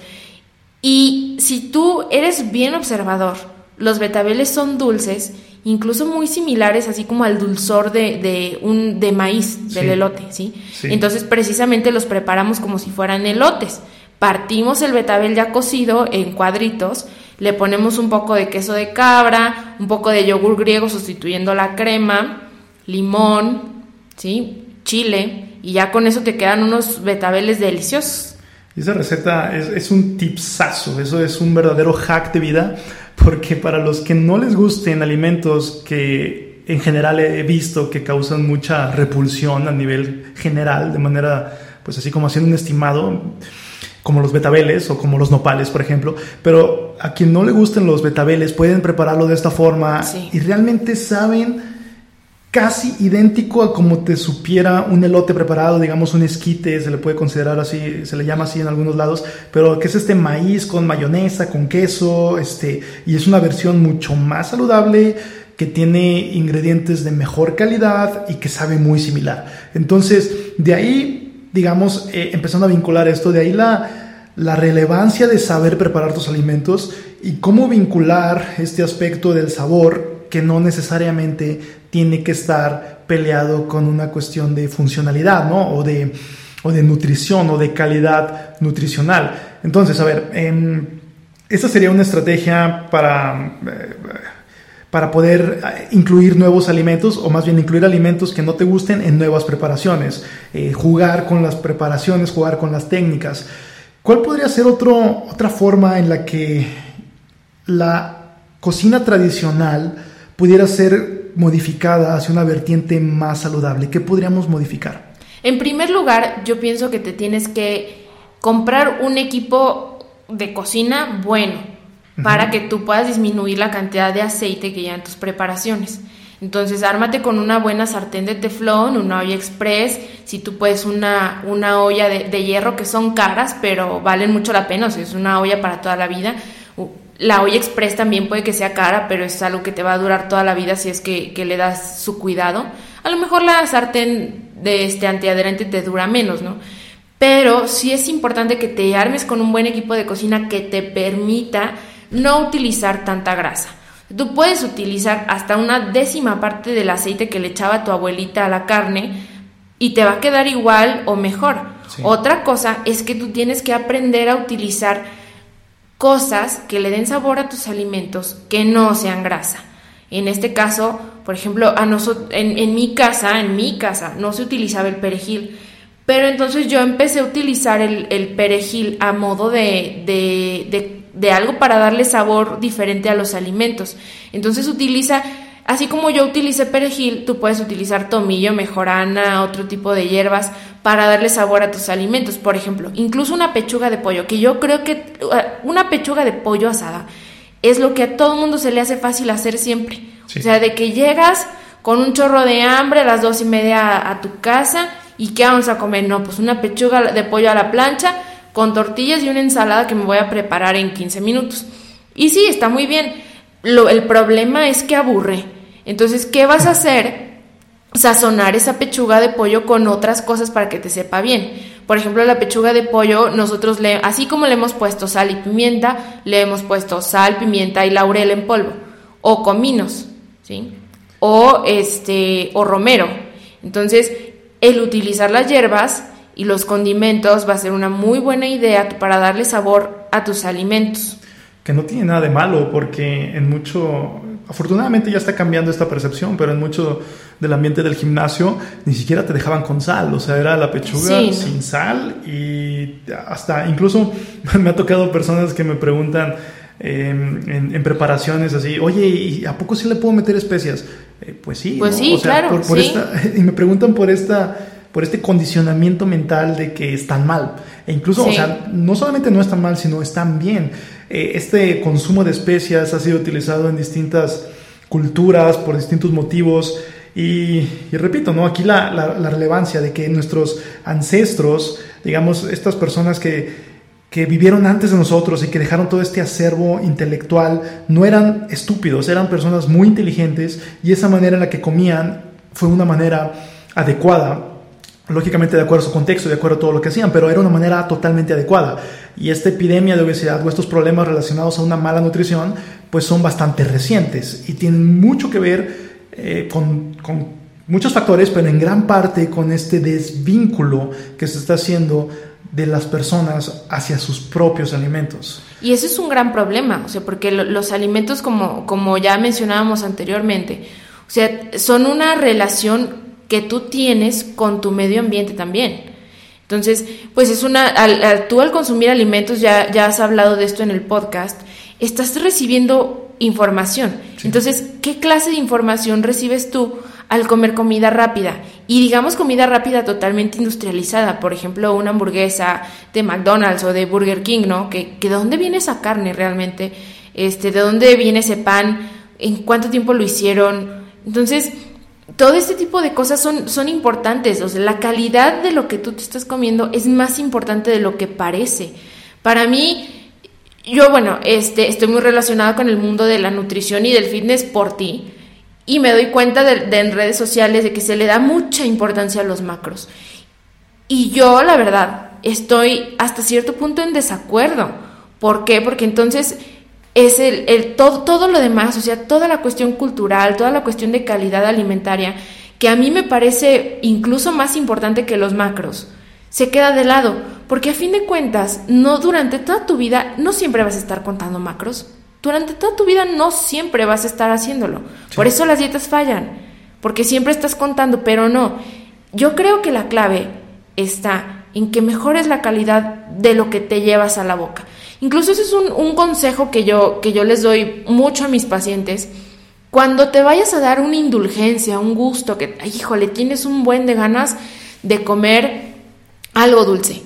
Y si tú eres bien observador, los betabeles son dulces incluso muy similares, así como al dulzor de, de un de maíz, del elote, ¿sí? Entonces, precisamente los preparamos como si fueran elotes. Partimos el betabel ya cocido en cuadritos, le ponemos un poco de queso de cabra, un poco de yogur griego sustituyendo la crema, limón, ¿sí? Chile, y ya con eso te quedan unos betabeles deliciosos. esa receta es, es un tipsazo, eso es un verdadero hack de vida porque para los que no les gusten alimentos que en general he visto que causan mucha repulsión a nivel general, de manera, pues así como haciendo un estimado, como los betabeles o como los nopales, por ejemplo, pero a quien no le gusten los betabeles pueden prepararlo de esta forma y realmente saben casi idéntico a como te supiera un elote preparado, digamos un esquite, se le puede considerar así, se le llama así en algunos lados, pero que es este maíz con mayonesa, con queso, este, y es una versión mucho más saludable, que tiene ingredientes de mejor calidad y que sabe muy similar. Entonces, de ahí, digamos, eh, empezando a vincular esto, de ahí la, la relevancia de saber preparar tus alimentos y cómo vincular este aspecto del sabor que no necesariamente tiene que estar peleado con una cuestión de funcionalidad, ¿no? O de, o de nutrición o de calidad nutricional. Entonces, a ver, eh, esta sería una estrategia para, eh, para poder eh, incluir nuevos alimentos, o más bien incluir alimentos que no te gusten en nuevas preparaciones, eh, jugar con las preparaciones, jugar con las técnicas. ¿Cuál podría ser otro, otra forma en la que la cocina tradicional pudiera ser modificada hacia una vertiente más saludable? ¿Qué podríamos modificar? En primer lugar, yo pienso que te tienes que comprar un equipo de cocina bueno para que tú puedas disminuir la cantidad de aceite que lleva en tus preparaciones. Entonces, ármate con una buena sartén de teflón, una olla express, si tú puedes una, una olla de, de, hierro que son caras, pero valen mucho la pena, o sea, es una olla para toda la vida. La olla express también puede que sea cara, pero es algo que te va a durar toda la vida si es que, le das su cuidado. A lo mejor la sartén de este antiadherente te dura menos, ¿no? Pero sí es importante que te armes con un buen equipo de cocina que te permita no utilizar tanta grasa. Tú puedes utilizar hasta una décima parte del aceite que le echaba tu abuelita a la carne y te va a quedar igual o mejor. Otra cosa es que tú tienes que aprender a utilizar cosas que le den sabor a tus alimentos que no sean grasa. En este caso, por ejemplo, a en, mi casa, en mi casa, no se utilizaba el perejil. Pero entonces yo empecé a utilizar el, perejil a modo de, de, de, algo para darle sabor diferente a los alimentos. Entonces utiliza Así como yo utilicé perejil, tú puedes utilizar tomillo, mejorana, otro tipo de hierbas para darle sabor a tus alimentos. Por ejemplo, incluso una pechuga de pollo, que yo creo que uh, una pechuga de pollo asada es lo que a todo mundo se le hace fácil hacer siempre. O sea, de que llegas con un chorro de hambre a las dos y media a, tu casa y ¿qué vamos a comer? No, pues una pechuga de pollo a la plancha con tortillas y una ensalada que me voy a preparar en 15 minutos. Y sí, está muy bien. Lo, el problema es que aburre. Entonces, ¿qué vas a hacer? Sazonar esa pechuga de pollo con otras cosas para que te sepa bien. Por ejemplo, la pechuga de pollo, nosotros le, así como le hemos puesto sal y pimienta, le hemos puesto sal, pimienta y laurel en polvo, o cominos, ¿sí? O este, o romero. Entonces, el utilizar las hierbas y los condimentos va a ser una muy buena idea para darle sabor a tus alimentos. Que no tiene nada de malo, porque en mucho, Afortunadamente ya está cambiando esta percepción, pero en mucho del ambiente del gimnasio ni siquiera te dejaban con sal, o sea, era la pechuga sin sal y hasta incluso [laughs] me ha tocado personas que me preguntan em, en, preparaciones así, oye, ¿y a poco sí le puedo meter especias? Eh, pues sí, pues sí, claro, [laughs] y me preguntan por esta por este condicionamiento mental de que están mal. E incluso, o sea, no solamente no están mal, sino están bien. Eh, este consumo de especias ha sido utilizado en distintas culturas por distintos motivos. Y, repito, ¿no? aquí la, la, relevancia de que nuestros ancestros, digamos, estas personas que, que vivieron antes de nosotros y que dejaron todo este acervo intelectual, no eran estúpidos, eran personas muy inteligentes y esa manera en la que comían fue una manera adecuada lógicamente de acuerdo a su contexto, de acuerdo a todo lo que hacían, pero era una manera totalmente adecuada. Y esta epidemia de obesidad o estos problemas relacionados a una mala nutrición, pues son bastante recientes y tienen mucho que ver eh, con, muchos factores, pero en gran parte con este desvínculo que se está haciendo de las personas hacia sus propios alimentos. Y eso es un gran problema, o sea, porque los alimentos, como, como ya mencionábamos anteriormente, o sea, son una relación que tú tienes con tu medio ambiente también. Entonces, pues es una, al, tú al consumir alimentos, ya, ya has hablado de esto en el podcast, estás recibiendo información. Entonces, ¿qué clase de información recibes tú al comer comida rápida? Y digamos comida rápida totalmente industrializada, por ejemplo, una hamburguesa de McDonald's o de Burger King, ¿no? Que, que de dónde viene esa carne realmente, este, de dónde viene ese pan, en cuánto tiempo lo hicieron. Entonces, todo este tipo de cosas son, son importantes. O sea, la calidad de lo que tú te estás comiendo es más importante de lo que parece. Para mí, yo, bueno, este, estoy muy relacionada con el mundo de la nutrición y del fitness por ti. Y me doy cuenta de, en redes sociales de que se le da mucha importancia a los macros. Y yo, la verdad, estoy hasta cierto punto en desacuerdo. ¿Por qué? Porque entonces es el, el, todo, todo lo demás, o sea, toda la cuestión cultural, toda la cuestión de calidad alimentaria, que a mí me parece incluso más importante que los macros, se queda de lado, porque a fin de cuentas, no durante toda tu vida, no siempre vas a estar contando macros, durante toda tu vida no siempre vas a estar haciéndolo, por eso las dietas fallan, porque siempre estás contando, pero no, yo creo que la clave está en que mejores la calidad de lo que te llevas a la boca. Incluso ese es un, consejo que yo, que yo les doy mucho a mis pacientes. Cuando te vayas a dar una indulgencia, un gusto, que, híjole, tienes un buen de ganas de comer algo dulce,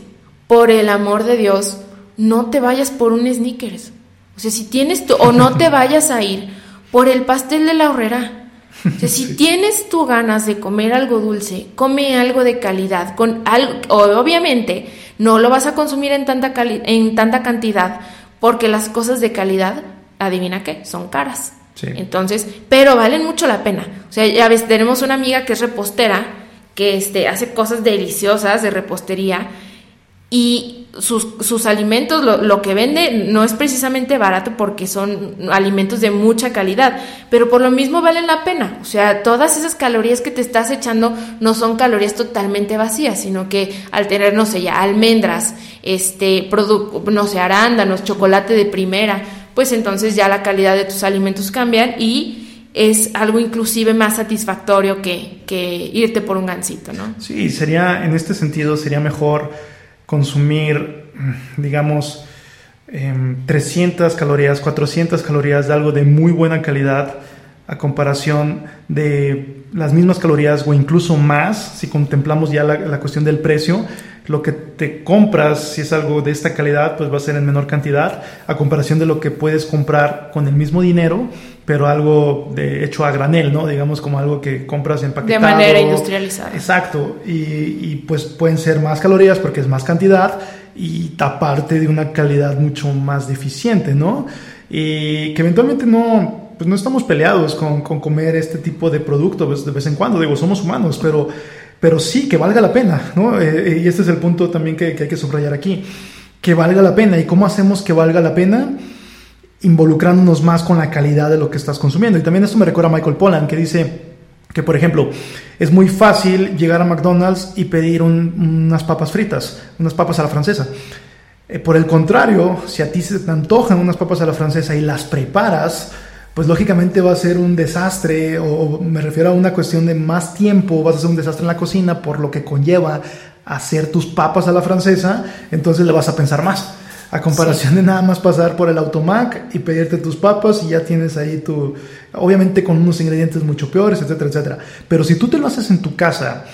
por el amor de Dios, no te vayas por un sneakers. O sea, si tienes tu, o no te vayas a ir por el pastel de la horrera. O sea, si [laughs] tienes tú ganas de comer algo dulce, come algo de calidad, con algo, obviamente no lo vas a consumir en tanta, en tanta cantidad porque las cosas de calidad, adivina qué, son caras. Entonces, pero valen mucho la pena. O sea, ya ves, tenemos una amiga que es repostera, que este, hace cosas deliciosas de repostería y sus, sus alimentos, lo, lo, que vende no es precisamente barato porque son alimentos de mucha calidad, pero por lo mismo valen la pena. O sea, todas esas calorías que te estás echando no son calorías totalmente vacías, sino que al tener, no sé, ya almendras, este, no sé, arándanos, chocolate de primera, pues entonces ya la calidad de tus alimentos cambian y es algo inclusive más satisfactorio que, que irte por un gansito, ¿no? Sí, sería, en este sentido, sería mejor consumir, digamos, 300 em, calorías, 400 calorías de algo de muy buena calidad a comparación de las mismas calorías o incluso más, si contemplamos ya la, cuestión del precio, lo que te compras, si es algo de esta calidad, pues va a ser en menor cantidad, a comparación de lo que puedes comprar con el mismo dinero, pero algo de, hecho a granel, ¿no? Digamos como algo que compras empaquetado. De manera industrializada. Exacto, y, y pues pueden ser más calorías porque es más cantidad y aparte de una calidad mucho más deficiente, ¿no? Y que eventualmente no, pues no estamos peleados con, con, comer este tipo de productos de vez en cuando, digo, somos humanos, pero, pero sí que valga la pena, ¿no? Eh, eh, y este es el punto también que, que, hay que subrayar aquí, que valga la pena. ¿Y cómo hacemos que valga la pena? Involucrándonos más con la calidad de lo que estás consumiendo. Y también esto me recuerda a Michael Pollan, que dice que, por ejemplo, es muy fácil llegar a McDonald's y pedir unas papas fritas, unas papas a la francesa. Eh, por el contrario, si a ti se te antojan unas papas a la francesa y las preparas, pues lógicamente va a ser un desastre, o me refiero a una cuestión de más tiempo, vas a hacer un desastre en la cocina por lo que conlleva hacer tus papas a la francesa, entonces le vas a pensar más. A comparación de nada más pasar por el automac y pedirte tus papas y ya tienes ahí tu, obviamente con unos ingredientes mucho peores, etcétera, etcétera. Pero si tú te lo haces en tu casa,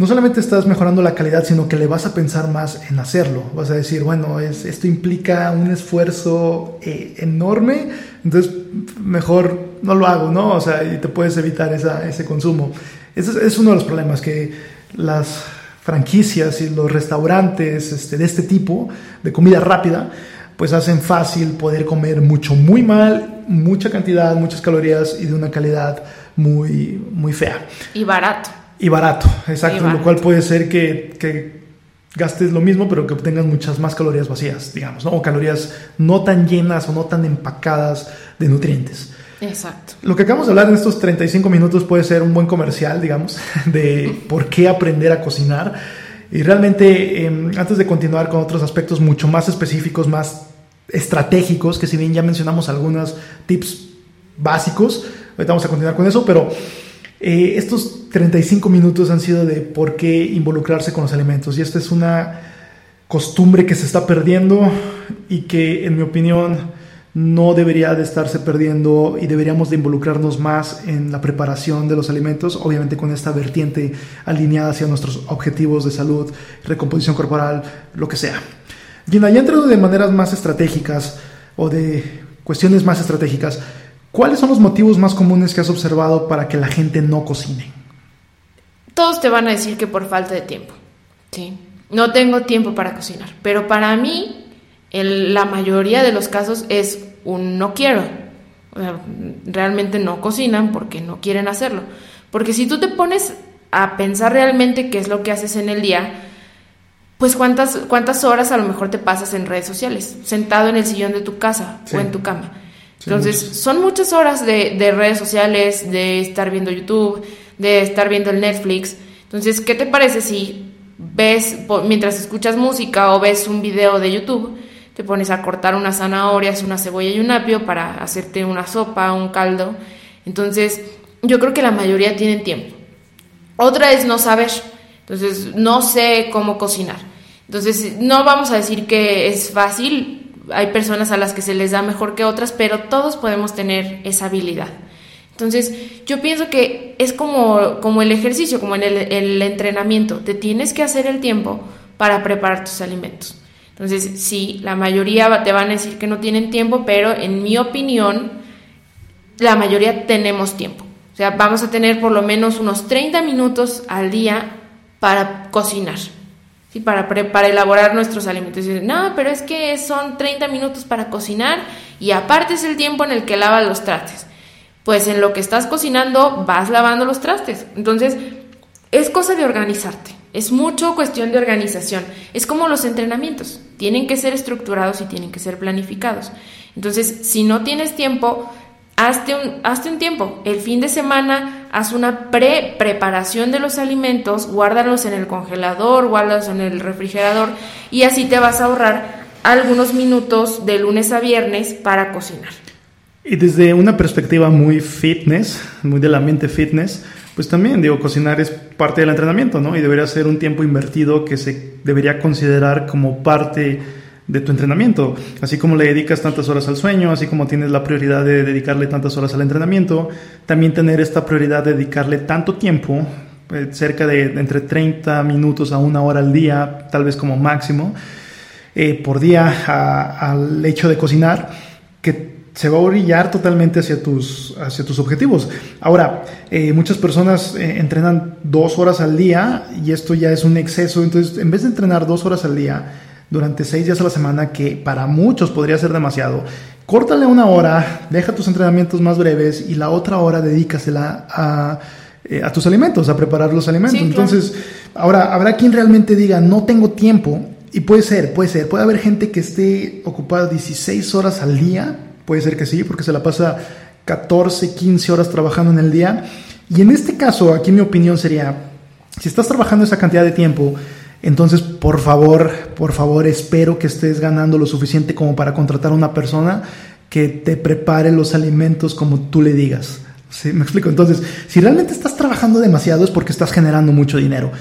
no solamente estás mejorando la calidad, sino que le vas a pensar más en hacerlo. Vas a decir, bueno, es, esto implica un esfuerzo eh, enorme, entonces mejor no lo hago, ¿no? O sea, y te puedes evitar esa, ese consumo. Ese es, uno de los problemas, que las franquicias y los restaurantes este, de este tipo, de comida rápida, pues hacen fácil poder comer mucho, muy mal, mucha cantidad, muchas calorías y de una calidad muy, muy fea. Y barato. Y barato, exacto, lo cual puede ser que, que gastes lo mismo, pero que obtengas muchas más calorías vacías, digamos, ¿no? O calorías no tan llenas o no tan empacadas de nutrientes. Exacto. Lo que acabamos de hablar en estos 35 minutos puede ser un buen comercial, digamos, [laughs] de por qué aprender a cocinar. Y realmente, em, antes de continuar con otros aspectos mucho más específicos, más estratégicos, que si bien ya mencionamos algunos tips básicos, ahorita vamos a continuar con eso, pero eh, estos 35 minutos han sido de por qué involucrarse con los alimentos. Y esta es una costumbre que se está perdiendo y que, en mi opinión, no debería de estarse perdiendo y deberíamos de involucrarnos más en la preparación de los alimentos, obviamente con esta vertiente alineada hacia nuestros objetivos de salud, recomposición corporal, lo que sea. Gina, ya entrando de maneras más estratégicas o de cuestiones más estratégicas, ¿cuáles son los motivos más comunes que has observado para que la gente no cocine? Todos te van a decir que por falta de tiempo, ¿sí? No tengo tiempo para cocinar, pero para mí la mayoría de los casos es un no quiero. realmente no cocinan porque no quieren hacerlo. Porque si tú te pones a pensar realmente qué es lo que haces en el día, pues cuántas, cuántas horas a lo mejor te pasas en redes sociales, sentado en el sillón de tu casa o en tu cama. Entonces, son muchas horas de, de, redes sociales, de estar viendo YouTube, de estar viendo el Netflix. Entonces, ¿qué te parece si ves, mientras escuchas música o ves un video de YouTube, te pones a cortar unas zanahorias, una cebolla y un apio para hacerte una sopa, un caldo. Entonces, yo creo que la mayoría tienen tiempo. Otra es no saber. Entonces, no sé cómo cocinar. Entonces, no vamos a decir que es fácil. Hay personas a las que se les da mejor que otras, pero todos podemos tener esa habilidad. Entonces, yo pienso que es como, como el ejercicio, como en el, el entrenamiento. Te tienes que hacer el tiempo para preparar tus alimentos. Entonces, sí, la mayoría te van a decir que no tienen tiempo, pero en mi opinión, la mayoría tenemos tiempo. O sea, vamos a tener por lo menos unos 30 minutos al día para cocinar, ¿sí? para, para elaborar nuestros alimentos. Y no, pero es que son 30 minutos para cocinar y aparte es el tiempo en el que lavas los trastes. Pues en lo que estás cocinando vas lavando los trastes. Entonces, es cosa de organizarte. Es mucho cuestión de organización. Es como los entrenamientos. Tienen que ser estructurados y tienen que ser planificados. Entonces, si no tienes tiempo, hazte un, hazte un tiempo. El fin de semana haz una pre-preparación de los alimentos, guárdalos en el congelador, guárdalos en el refrigerador y así te vas a ahorrar algunos minutos de lunes a viernes para cocinar. Y desde una perspectiva muy fitness, muy de la mente fitness, pues también, digo, cocinar es parte del entrenamiento, ¿no? Y debería ser un tiempo invertido que se debería considerar como parte de tu entrenamiento. Así como le dedicas tantas horas al sueño, así como tienes la prioridad de dedicarle tantas horas al entrenamiento, también tener esta prioridad de dedicarle tanto tiempo, eh, cerca de entre 30 minutos a una hora al día, tal vez como máximo, eh, por día al hecho de cocinar, que se va a orillar totalmente hacia tus, hacia tus objetivos. Ahora, eh, muchas personas eh, entrenan dos horas al día y esto ya es un exceso. Entonces, en vez de entrenar dos horas al día durante seis días a la semana, que para muchos podría ser demasiado, córtale una hora, deja tus entrenamientos más breves y la otra hora dedícasela a, eh, a tus alimentos, a preparar los alimentos. Entonces, ahora, habrá quien realmente diga, no tengo tiempo. Y puede ser, puede ser, puede haber gente que esté ocupada 16 horas al día Puede ser que sí, porque se la pasa 14, 15 horas trabajando en el día. Y en este caso, aquí mi opinión sería, si estás trabajando esa cantidad de tiempo, entonces por favor, por favor, espero que estés ganando lo suficiente como para contratar a una persona que te prepare los alimentos como tú le digas. ¿Sí? ¿Me explico? Entonces, si realmente estás trabajando demasiado es porque estás generando mucho dinero.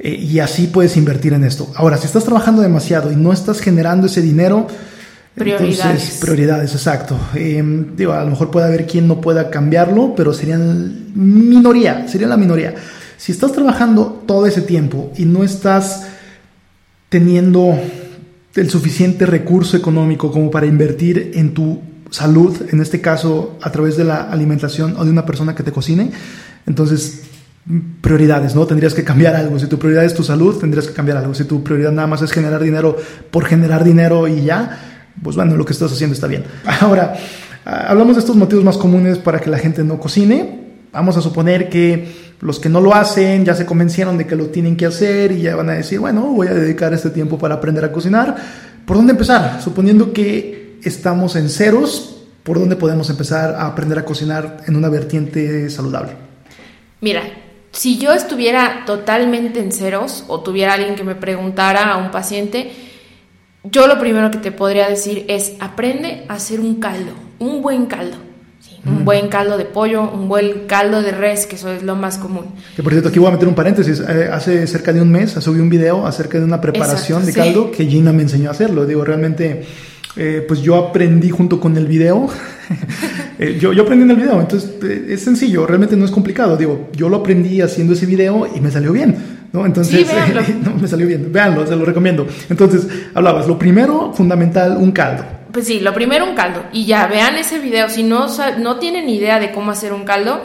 Eh, y así puedes invertir en esto. Ahora, si estás trabajando demasiado y no estás generando ese dinero, Prioridades. Entonces, prioridades, exacto. Em, digo, a lo mejor puede haber quien no pueda cambiarlo, pero serían minoría, sería la minoría. Si estás trabajando todo ese tiempo y no estás teniendo el suficiente recurso económico como para invertir en tu salud, en este caso a través de la alimentación o de una persona que te cocine, entonces prioridades, ¿no? Tendrías que cambiar algo. Si tu prioridad es tu salud, tendrías que cambiar algo. Si tu prioridad nada más es generar dinero por generar dinero y ya, pues bueno, lo que estás haciendo está bien. [laughs] Ahora, ah, hablamos de estos motivos más comunes para que la gente no cocine. Vamos a suponer que los que no lo hacen ya se convencieron de que lo tienen que hacer y ya van a decir, bueno, voy a dedicar este tiempo para aprender a cocinar. ¿Por dónde empezar? Suponiendo que estamos en ceros, ¿por dónde podemos empezar a aprender a cocinar en una vertiente saludable? Mira, si yo estuviera totalmente en ceros o tuviera alguien que me preguntara a un paciente, yo lo primero que te podría decir es aprende a hacer un caldo, un buen caldo. Un mm. buen caldo de pollo, un buen caldo de res, que eso es lo más común. Que por cierto, aquí voy a meter un paréntesis. Eh, hace cerca de un mes subí un video acerca de una preparación de caldo que Gina me enseñó a hacerlo. Digo, realmente, eh, pues yo aprendí junto con el video. [laughs] Eh, yo, yo aprendí en el video, entonces es sencillo, realmente no es complicado. Digo, yo lo aprendí haciendo ese video y me salió bien. ¿no? Entonces, [laughs] no, me salió bien. Véanlo, se lo recomiendo. Entonces, hablabas, lo primero, fundamental, un caldo. Pues sí, lo primero un caldo. Y ya, vean ese video. Si no, no tienen idea de cómo hacer un caldo,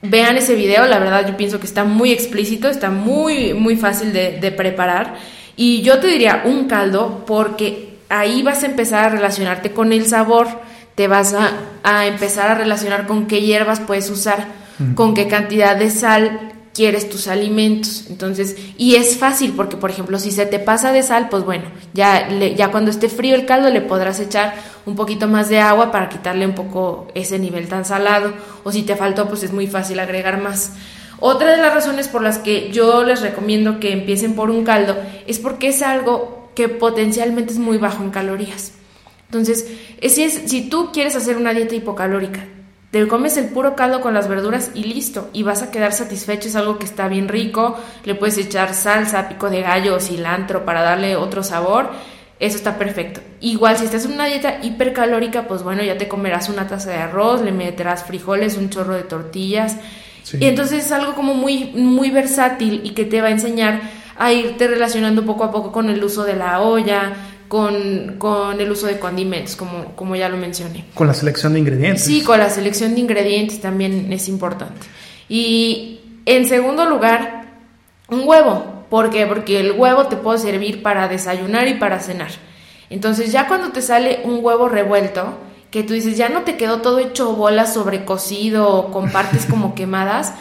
vean ese video. La verdad, yo pienso que está muy explícito, está muy, muy fácil de, preparar. Y yo te diría un caldo porque ahí vas a empezar a relacionarte con el sabor, te vas a, a empezar a relacionar con qué hierbas puedes usar, con qué cantidad de sal, quieres tus alimentos. Entonces, y es fácil porque, por ejemplo, si se te pasa de sal, pues bueno, ya, ya cuando esté frío el caldo le podrás echar un poquito más de agua para quitarle un poco ese nivel tan salado. O si te faltó, pues es muy fácil agregar más. Otra de las razones por las que yo les recomiendo que empiecen por un caldo es porque es algo que potencialmente es muy bajo en calorías. Entonces, si, es, si tú quieres hacer una dieta hipocalórica, te comes el puro caldo con las verduras y listo. Y vas a quedar satisfecho, es algo que está bien rico. Le puedes echar salsa, pico de gallo o cilantro para darle otro sabor. Eso está perfecto. Igual si estás en una dieta hipercalórica, pues bueno, ya te comerás una taza de arroz, le meterás frijoles, un chorro de tortillas. Y entonces es algo como muy, muy versátil y que te va a enseñar a irte relacionando poco a poco con el uso de la olla, con, el uso de condimentos, como, como ya lo mencioné. Con la selección de ingredientes. Sí, con la selección de ingredientes también es importante. Y en segundo lugar, un huevo. ¿Por qué? Porque el huevo te puede servir para desayunar y para cenar. Entonces ya cuando te sale un huevo revuelto, que tú dices, ya no te quedó todo hecho bola sobrecocido o con partes como [laughs] quemadas,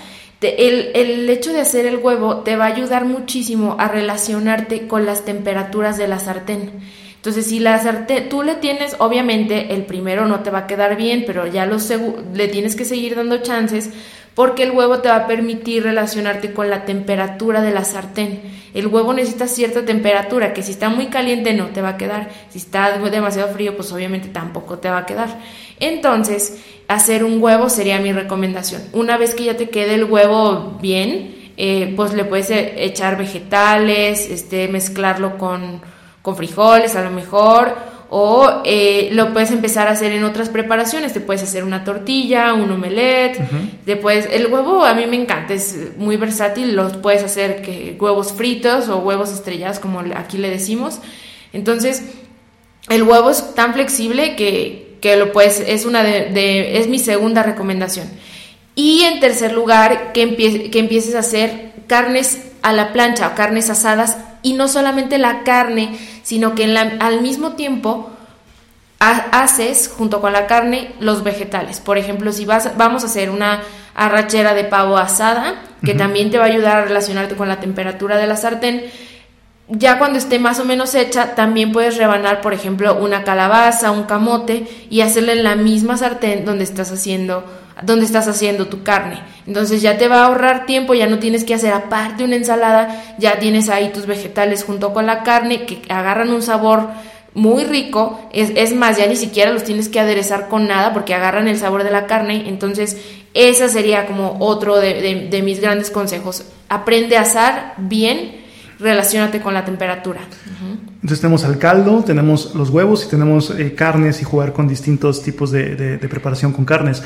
el, el, hecho de hacer el huevo te va a ayudar muchísimo a relacionarte con las temperaturas de la sartén. Entonces, si la sartén, tú le tienes, obviamente, el primero no te va a quedar bien, pero ya lo le tienes que seguir dando chances porque el huevo te va a permitir relacionarte con la temperatura de la sartén. El huevo necesita cierta temperatura, que si está muy caliente no te va a quedar, si está demasiado frío, pues obviamente tampoco te va a quedar. Entonces, hacer un huevo sería mi recomendación. Una vez que ya te quede el huevo bien, eh, pues le puedes e, echar vegetales, este, mezclarlo con con frijoles a lo mejor, o eh, lo puedes empezar a hacer en otras preparaciones, te puedes hacer una tortilla, un omelette, después el huevo a mí me encanta, es muy versátil, los puedes hacer que huevos fritos o huevos estrellados como aquí le decimos. Entonces, el huevo es tan flexible que, que lo puedes, es una de, es mi segunda recomendación. Y en tercer lugar, que, que empieces a hacer carnes a la plancha o carnes asadas y no solamente la carne, sino que al mismo tiempo haces junto con la carne los vegetales. Por ejemplo, si vas, vamos a hacer una arrachera de pavo asada, que también te va a ayudar a relacionarte con la temperatura de la sartén, ya cuando esté más o menos hecha, también puedes rebanar, por ejemplo, una calabaza, un camote y hacerle en la misma sartén donde estás haciendo donde estás haciendo tu carne. Entonces ya te va a ahorrar tiempo, ya no tienes que hacer aparte una ensalada, ya tienes ahí tus vegetales junto con la carne que agarran un sabor muy rico, es, es más, ya ni siquiera los tienes que aderezar con nada porque agarran el sabor de la carne, entonces esa sería como otro de, mis grandes consejos. Aprende a asar bien, relacionate con la temperatura. Entonces tenemos al caldo, tenemos los huevos y tenemos eh, carnes y jugar con distintos tipos de, preparación con carnes.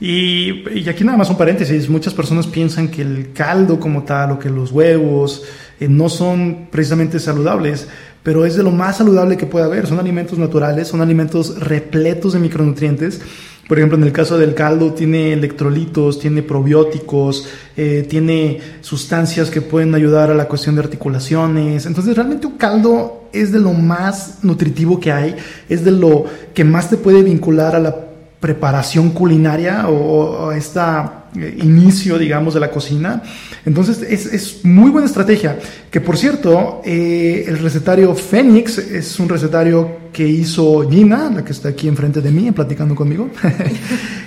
Y, aquí nada más un paréntesis, muchas personas piensan que el caldo como tal o que los huevos eh, no son precisamente saludables, pero es de lo más saludable que puede haber. Son alimentos naturales, son alimentos repletos de micronutrientes. Por ejemplo, en el caso del caldo tiene electrolitos, tiene probióticos, eh, tiene sustancias que pueden ayudar a la cuestión de articulaciones. Entonces, realmente un caldo es de lo más nutritivo que hay, es de lo que más te puede vincular a la preparación culinaria o, esta eh, inicio, digamos, de la cocina. Entonces es, muy buena estrategia. Que por cierto, eh, el recetario Fénix es un recetario que hizo Gina, la que está aquí enfrente de mí, platicando conmigo. [laughs]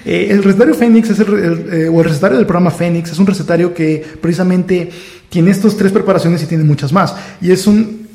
Eh, el recetario Fénix es el, o el recetario del programa Fénix es un recetario que precisamente tiene estas tres preparaciones y tiene muchas más. Y es un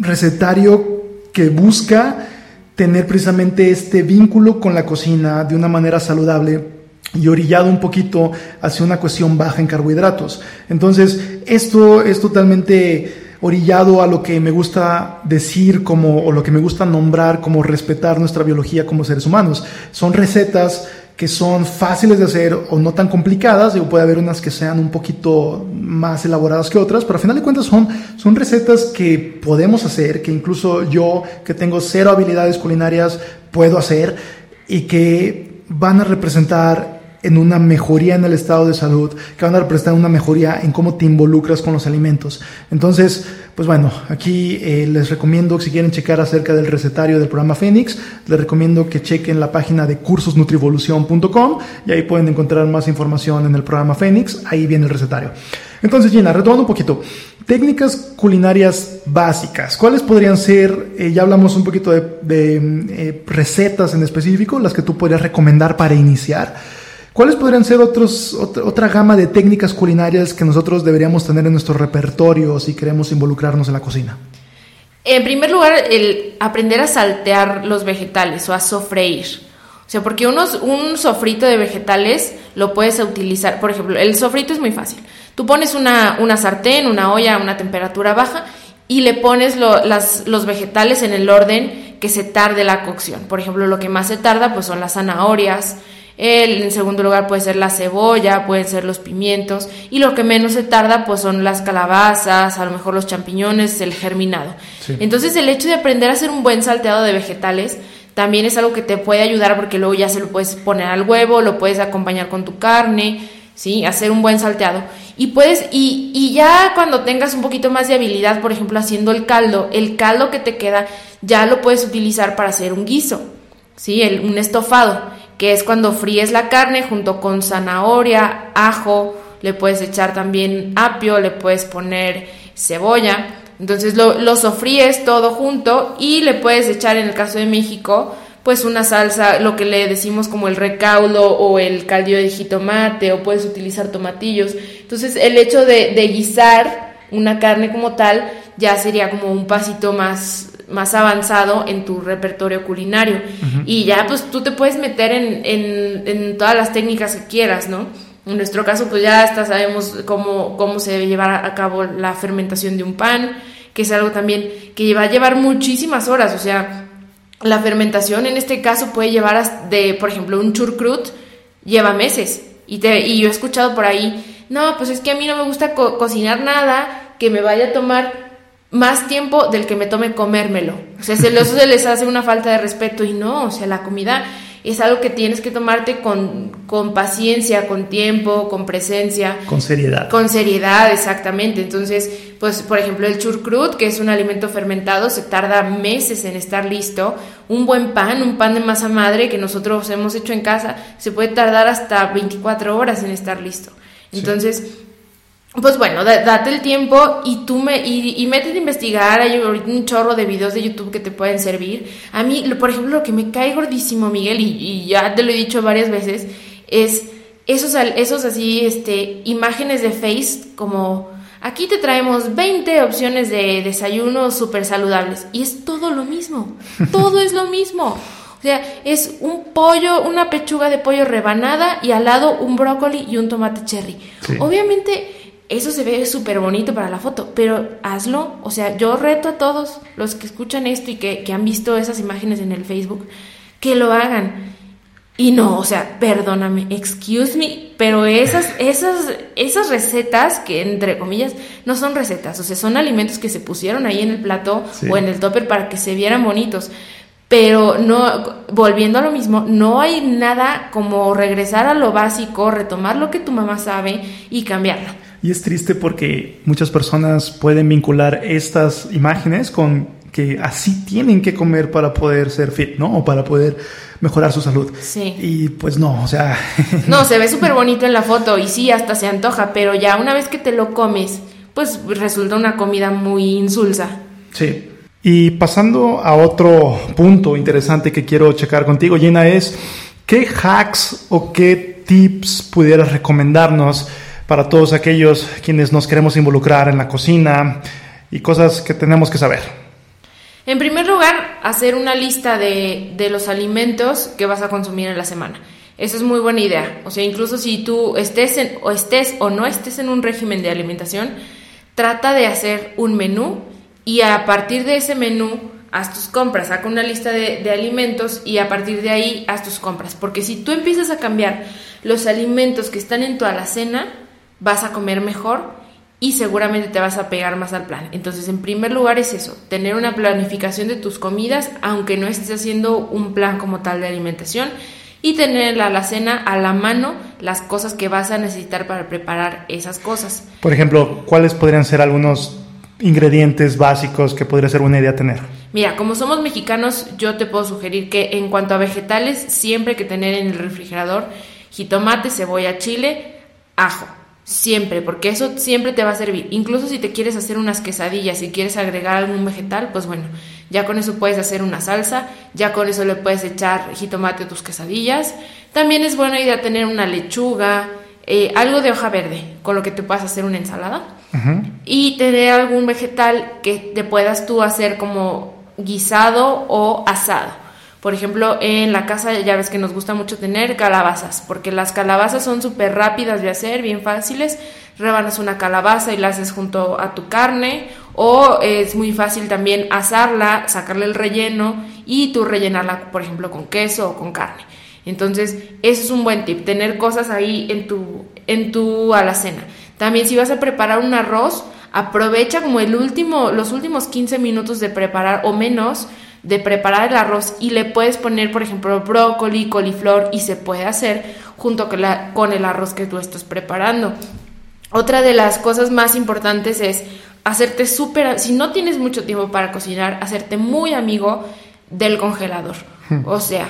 recetario que busca tener precisamente este vínculo con la cocina de una manera saludable y orillado un poquito hacia una cuestión baja en carbohidratos. Entonces, esto es totalmente orillado a lo que me gusta decir como, o lo que me gusta nombrar como respetar nuestra biología como seres humanos. Son recetas que son fáciles de hacer o no tan complicadas, digo, puede haber unas que sean un poquito más elaboradas que otras, pero al final de cuentas son, son recetas que podemos hacer, que incluso yo, que tengo cero habilidades culinarias, puedo hacer y que van a representar en una mejoría en el estado de salud, que van a representar una mejoría en cómo te involucras con los alimentos. Entonces, pues bueno, aquí eh, les recomiendo, si quieren checar acerca del recetario del programa Fénix, les recomiendo que chequen la página de cursosnutrivolución.com y ahí pueden encontrar más información en el programa Fénix, ahí viene el recetario. Entonces, Gina, retomando un poquito, técnicas culinarias básicas, ¿cuáles podrían ser, eh, ya hablamos un poquito de, eh, recetas en específico, las que tú podrías recomendar para iniciar? ¿Cuáles podrían ser otra, gama de técnicas culinarias que nosotros deberíamos tener en nuestro repertorio si queremos involucrarnos en la cocina? En primer lugar, aprender a saltear los vegetales o a sofreír. O sea, porque unos, un sofrito de vegetales lo puedes utilizar, por ejemplo, el sofrito es muy fácil. Tú pones una, una sartén, una olla a una temperatura baja y le pones los vegetales en el orden que se tarde la cocción. Por ejemplo, lo que más se tarda pues son las zanahorias, el, en segundo lugar puede ser la cebolla, pueden ser los pimientos y lo que menos se tarda pues son las calabazas, a lo mejor los champiñones, el germinado. Entonces el hecho de aprender a hacer un buen salteado de vegetales también es algo que te puede ayudar porque luego ya se lo puedes poner al huevo, lo puedes acompañar con tu carne, ¿sí? Hacer un buen salteado. Y puedes, y, y ya cuando tengas un poquito más de habilidad, por ejemplo, haciendo el caldo, el caldo que te queda ya lo puedes utilizar para hacer un guiso, ¿sí? El, un estofado que es cuando fríes la carne junto con zanahoria, ajo, le puedes echar también apio, le puedes poner cebolla. Entonces lo, lo sofríes todo junto y le puedes echar, en el caso de México, pues una salsa, lo que le decimos como el recaudo o el caldillo de jitomate o puedes utilizar tomatillos. Entonces el hecho de, de guisar una carne como tal ya sería como un pasito más más avanzado en tu repertorio culinario. Y ya pues tú te puedes meter en, en, todas las técnicas que quieras, ¿no? En nuestro caso pues ya hasta sabemos cómo, cómo se debe llevar a cabo la fermentación de un pan, que es algo también que va a llevar muchísimas horas, o sea, la fermentación en este caso puede llevar de, por ejemplo, un churcrut lleva meses. Y, te, y yo he escuchado por ahí, no, pues es que a mí no me gusta cocinar nada que me vaya a tomar más tiempo del que me tome comérmelo. O sea, se, eso [laughs] se les hace una falta de respeto y no, o sea, la comida es algo que tienes que tomarte con, con paciencia, con tiempo, con presencia. Con seriedad. Con seriedad, exactamente. Entonces, pues, por ejemplo, el churcrut, que es un alimento fermentado, se tarda meses en estar listo. Un buen pan, un pan de masa madre que nosotros hemos hecho en casa, se puede tardar hasta 24 horas en estar listo. Entonces, pues bueno, date el tiempo y tú me y, y métete a investigar, hay un chorro de videos de YouTube que te pueden servir. A mí, por ejemplo, lo que me cae gordísimo, Miguel, y, ya te lo he dicho varias veces, es esos, esos así, este, imágenes de Face como aquí te traemos 20 opciones de desayuno súper saludables y es todo lo mismo, [laughs] todo es lo mismo. O sea, es un pollo, una pechuga de pollo rebanada y al lado un brócoli y un tomate cherry. Obviamente eso se ve súper bonito para la foto, pero hazlo. O sea, yo reto a todos los que escuchan esto y que, han visto esas imágenes en el Facebook, que lo hagan. Y no, o sea, perdóname, excuse me, pero esas, esas, esas recetas, que entre comillas, no son recetas, o sea, son alimentos que se pusieron ahí en el plato o en el topper para que se vieran bonitos. Pero no, volviendo a lo mismo, no hay nada como regresar a lo básico, retomar lo que tu mamá sabe y cambiarlo. Y es triste porque muchas personas pueden vincular estas imágenes con que así tienen que comer para poder ser fit, ¿no? O para poder mejorar su salud. Sí. Y pues no, o sea... [laughs] no, se ve súper bonito en la foto y sí, hasta se antoja, pero ya una vez que te lo comes, pues resulta una comida muy insulsa. Sí. Y pasando a otro punto interesante que quiero checar contigo, Gina, es qué hacks o qué tips pudieras recomendarnos para todos aquellos quienes nos queremos involucrar en la cocina y cosas que tenemos que saber. En primer lugar, hacer una lista de, de los alimentos que vas a consumir en la semana. Eso es muy buena idea. O sea, incluso si tú estés en, o estés o no estés en un régimen de alimentación, trata de hacer un menú y a partir de ese menú haz tus compras, saca una lista de, de, alimentos y a partir de ahí haz tus compras. Porque si tú empiezas a cambiar los alimentos que están en tu alacena, vas a comer mejor y seguramente te vas a pegar más al plan. Entonces, en primer lugar es eso, tener una planificación de tus comidas, aunque no estés haciendo un plan como tal de alimentación, y tener en la alacena a la mano las cosas que vas a necesitar para preparar esas cosas. Por ejemplo, ¿cuáles podrían ser algunos ingredientes básicos que podría ser buena idea tener? Mira, como somos mexicanos, yo te puedo sugerir que en cuanto a vegetales, siempre hay que tener en el refrigerador jitomate, cebolla, chile, ajo Siempre, porque eso siempre te va a servir. Incluso si te quieres hacer unas quesadillas, si quieres agregar algún vegetal, pues bueno, ya con eso puedes hacer una salsa, ya con eso le puedes echar jitomate a tus quesadillas. También es buena idea tener una lechuga, eh, algo de hoja verde, con lo que te puedas hacer una ensalada. Y tener algún vegetal que te puedas tú hacer como guisado o asado. Por ejemplo, en la casa ya ves que nos gusta mucho tener calabazas, porque las calabazas son súper rápidas de hacer, bien fáciles. Rebanas una calabaza y la haces junto a tu carne, o es muy fácil también asarla, sacarle el relleno y tú rellenarla, por ejemplo, con queso o con carne. Entonces, eso es un buen tip, tener cosas ahí en tu, en tu alacena. También si vas a preparar un arroz, aprovecha como el último, los últimos 15 minutos de preparar o menos de preparar el arroz y le puedes poner, por ejemplo, brócoli, coliflor y se puede hacer junto con, la, con el arroz que tú estás preparando. Otra de las cosas más importantes es hacerte súper, si no tienes mucho tiempo para cocinar, hacerte muy amigo del congelador. Hmm. O sea,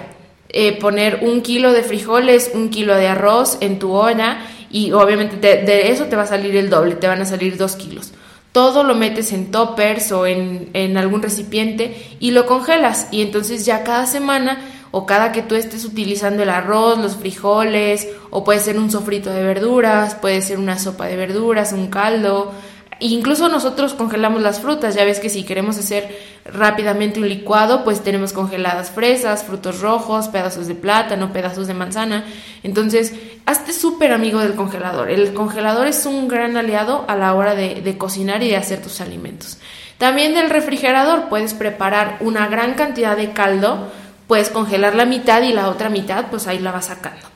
eh, poner un kilo de frijoles, un kilo de arroz en tu olla y obviamente de eso te va a salir el doble, te van a salir dos kilos todo lo metes en toppers o en, algún recipiente y lo congelas. Y entonces ya cada semana o cada que tú estés utilizando el arroz, los frijoles, o puede ser un sofrito de verduras, puede ser una sopa de verduras, un caldo, Incluso nosotros congelamos las frutas, ya ves que si queremos hacer rápidamente un licuado, pues tenemos congeladas fresas, frutos rojos, pedazos de plátano, pedazos de manzana. Entonces, hazte súper amigo del congelador. El congelador es un gran aliado a la hora de, cocinar y de hacer tus alimentos. También del refrigerador puedes preparar una gran cantidad de caldo, puedes congelar la mitad y la otra mitad, pues ahí la vas sacando.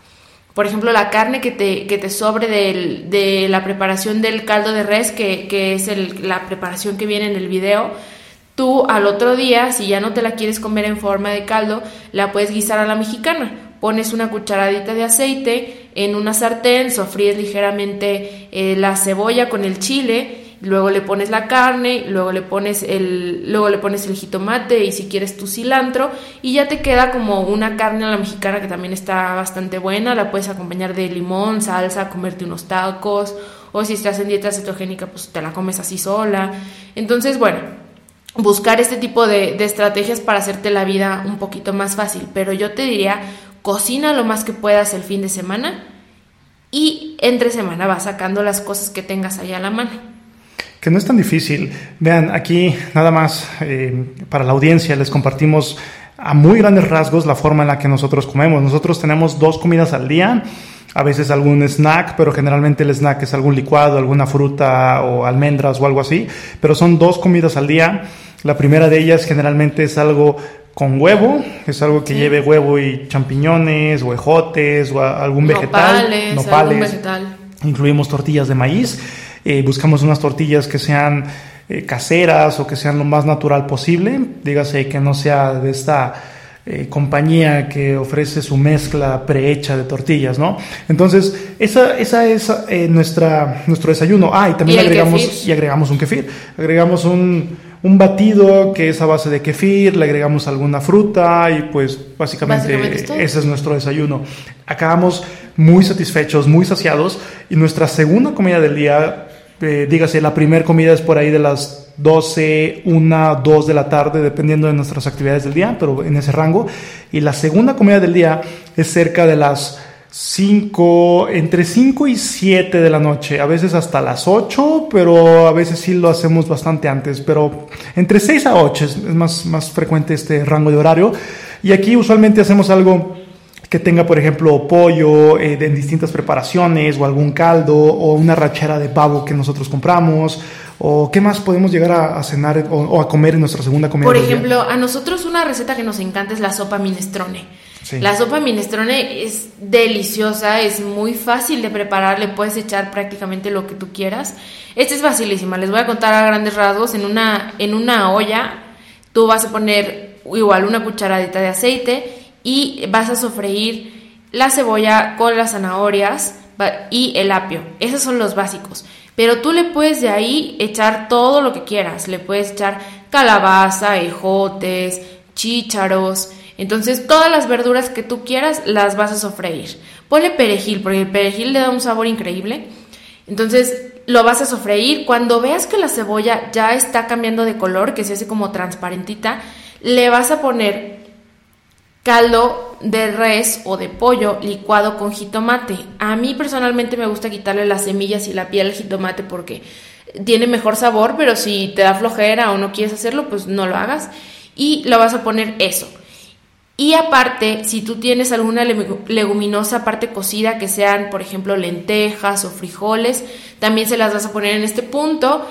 Por ejemplo, la carne que te, que te sobre de la preparación del caldo de res, que, que es el, la preparación que viene en el video, tú al otro día, si ya no te la quieres comer en forma de caldo, la puedes guisar a la mexicana. Pones una cucharadita de aceite en una sartén, sofríes ligeramente eh, la cebolla con el chile luego le pones la carne, luego le pones el, luego le pones el jitomate y si quieres tu cilantro y ya te queda como una carne a la mexicana que también está bastante buena, la puedes acompañar de limón, salsa, comerte unos tacos o si estás en dieta cetogénica pues te la comes así sola. Entonces, bueno, buscar este tipo de, de estrategias para hacerte la vida un poquito más fácil, pero yo te diría, cocina lo más que puedas el fin de semana y entre semana vas sacando las cosas que tengas ahí a la mano que no es tan difícil. Vean, aquí nada más eh, para la audiencia les compartimos a muy grandes rasgos la forma en la que nosotros comemos. Nosotros tenemos dos comidas al día, a veces algún snack, pero generalmente el snack es algún licuado, alguna fruta o almendras o algo así, pero son dos comidas al día. La primera de ellas generalmente es algo con huevo, es algo que lleve huevo y champiñones o ejotes o algún vegetal, nopales, vegetal. Incluimos tortillas de maíz eh, buscamos unas tortillas que sean eh, caseras o que sean lo más natural posible, dígase que no sea de esta eh, compañía que ofrece su mezcla prehecha de tortillas, ¿no? Entonces, esa, esa es eh, nuestra, nuestro desayuno. Ah, y también agregamos, y agregamos un kefir. Agregamos un, un, batido que es a base de kefir, le agregamos alguna fruta y pues básicamente, ese es nuestro desayuno. Acabamos muy satisfechos, muy saciados y nuestra segunda comida del día, eh, dígase, la primera comida es por ahí de las 12, 1, 2 de la tarde, dependiendo de nuestras actividades del día, pero en ese rango. Y la segunda comida del día es cerca de las 5, entre 5 y 7 de la noche, a veces hasta las 8, pero a veces sí lo hacemos bastante antes, pero entre 6 a 8 es, más, más frecuente este rango de horario. Y aquí usualmente hacemos algo que tenga, por ejemplo, pollo eh, en distintas preparaciones, o algún caldo, o una rachera de pavo que nosotros compramos, ¿O qué más podemos llegar a, cenar o, a comer en nuestra segunda comida? Por ejemplo, a nosotros una receta que nos encanta es la sopa minestrone. La sopa minestrone es deliciosa, es muy fácil de preparar, le puedes echar prácticamente lo que tú quieras. Esta es facilísima, les voy a contar a grandes rasgos. En una, en una olla tú vas a poner igual una cucharadita de aceite y vas a sofreír la cebolla con las zanahorias y el apio. Esos son los básicos. Pero tú le puedes de ahí echar todo lo que quieras. Le puedes echar calabaza, ejotes, chícharos. Entonces todas las verduras que tú quieras las vas a sofreír. Ponle perejil, porque el perejil le da un sabor increíble. Entonces lo vas a sofreír. Cuando veas que la cebolla ya está cambiando de color, que se hace como transparentita, le vas a poner caldo de res o de pollo licuado con jitomate. A mí personalmente me gusta quitarle las semillas y la piel al jitomate porque tiene mejor sabor, pero si te da flojera o no quieres hacerlo, pues no lo hagas. Y lo vas a poner eso. Y aparte, si tú tienes alguna leguminosa parte cocida, que sean, por ejemplo, lentejas o frijoles, también se las vas a poner en este punto.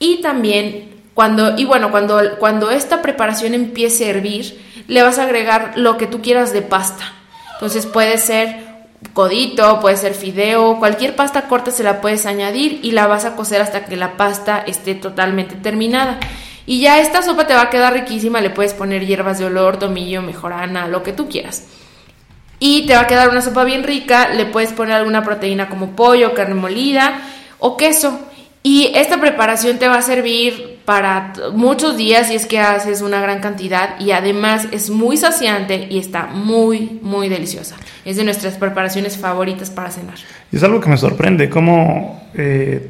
Y también cuando, y bueno, cuando, cuando esta preparación empiece a hervir, le vas a agregar lo que tú quieras de pasta. Entonces puede ser codito, puede ser fideo, cualquier pasta corta se la puedes añadir y la vas a cocer hasta que la pasta esté totalmente terminada. Y ya esta sopa te va a quedar riquísima, le puedes poner hierbas de olor, tomillo, mejorana, lo que tú quieras. Y te va a quedar una sopa bien rica, le puedes poner alguna proteína como pollo, carne molida o queso. Y esta preparación te va a servir para muchos días si es que haces una gran cantidad y además es muy saciante y está muy, muy deliciosa. Es de nuestras preparaciones favoritas para cenar. Y es algo que me sorprende, cómo, eh,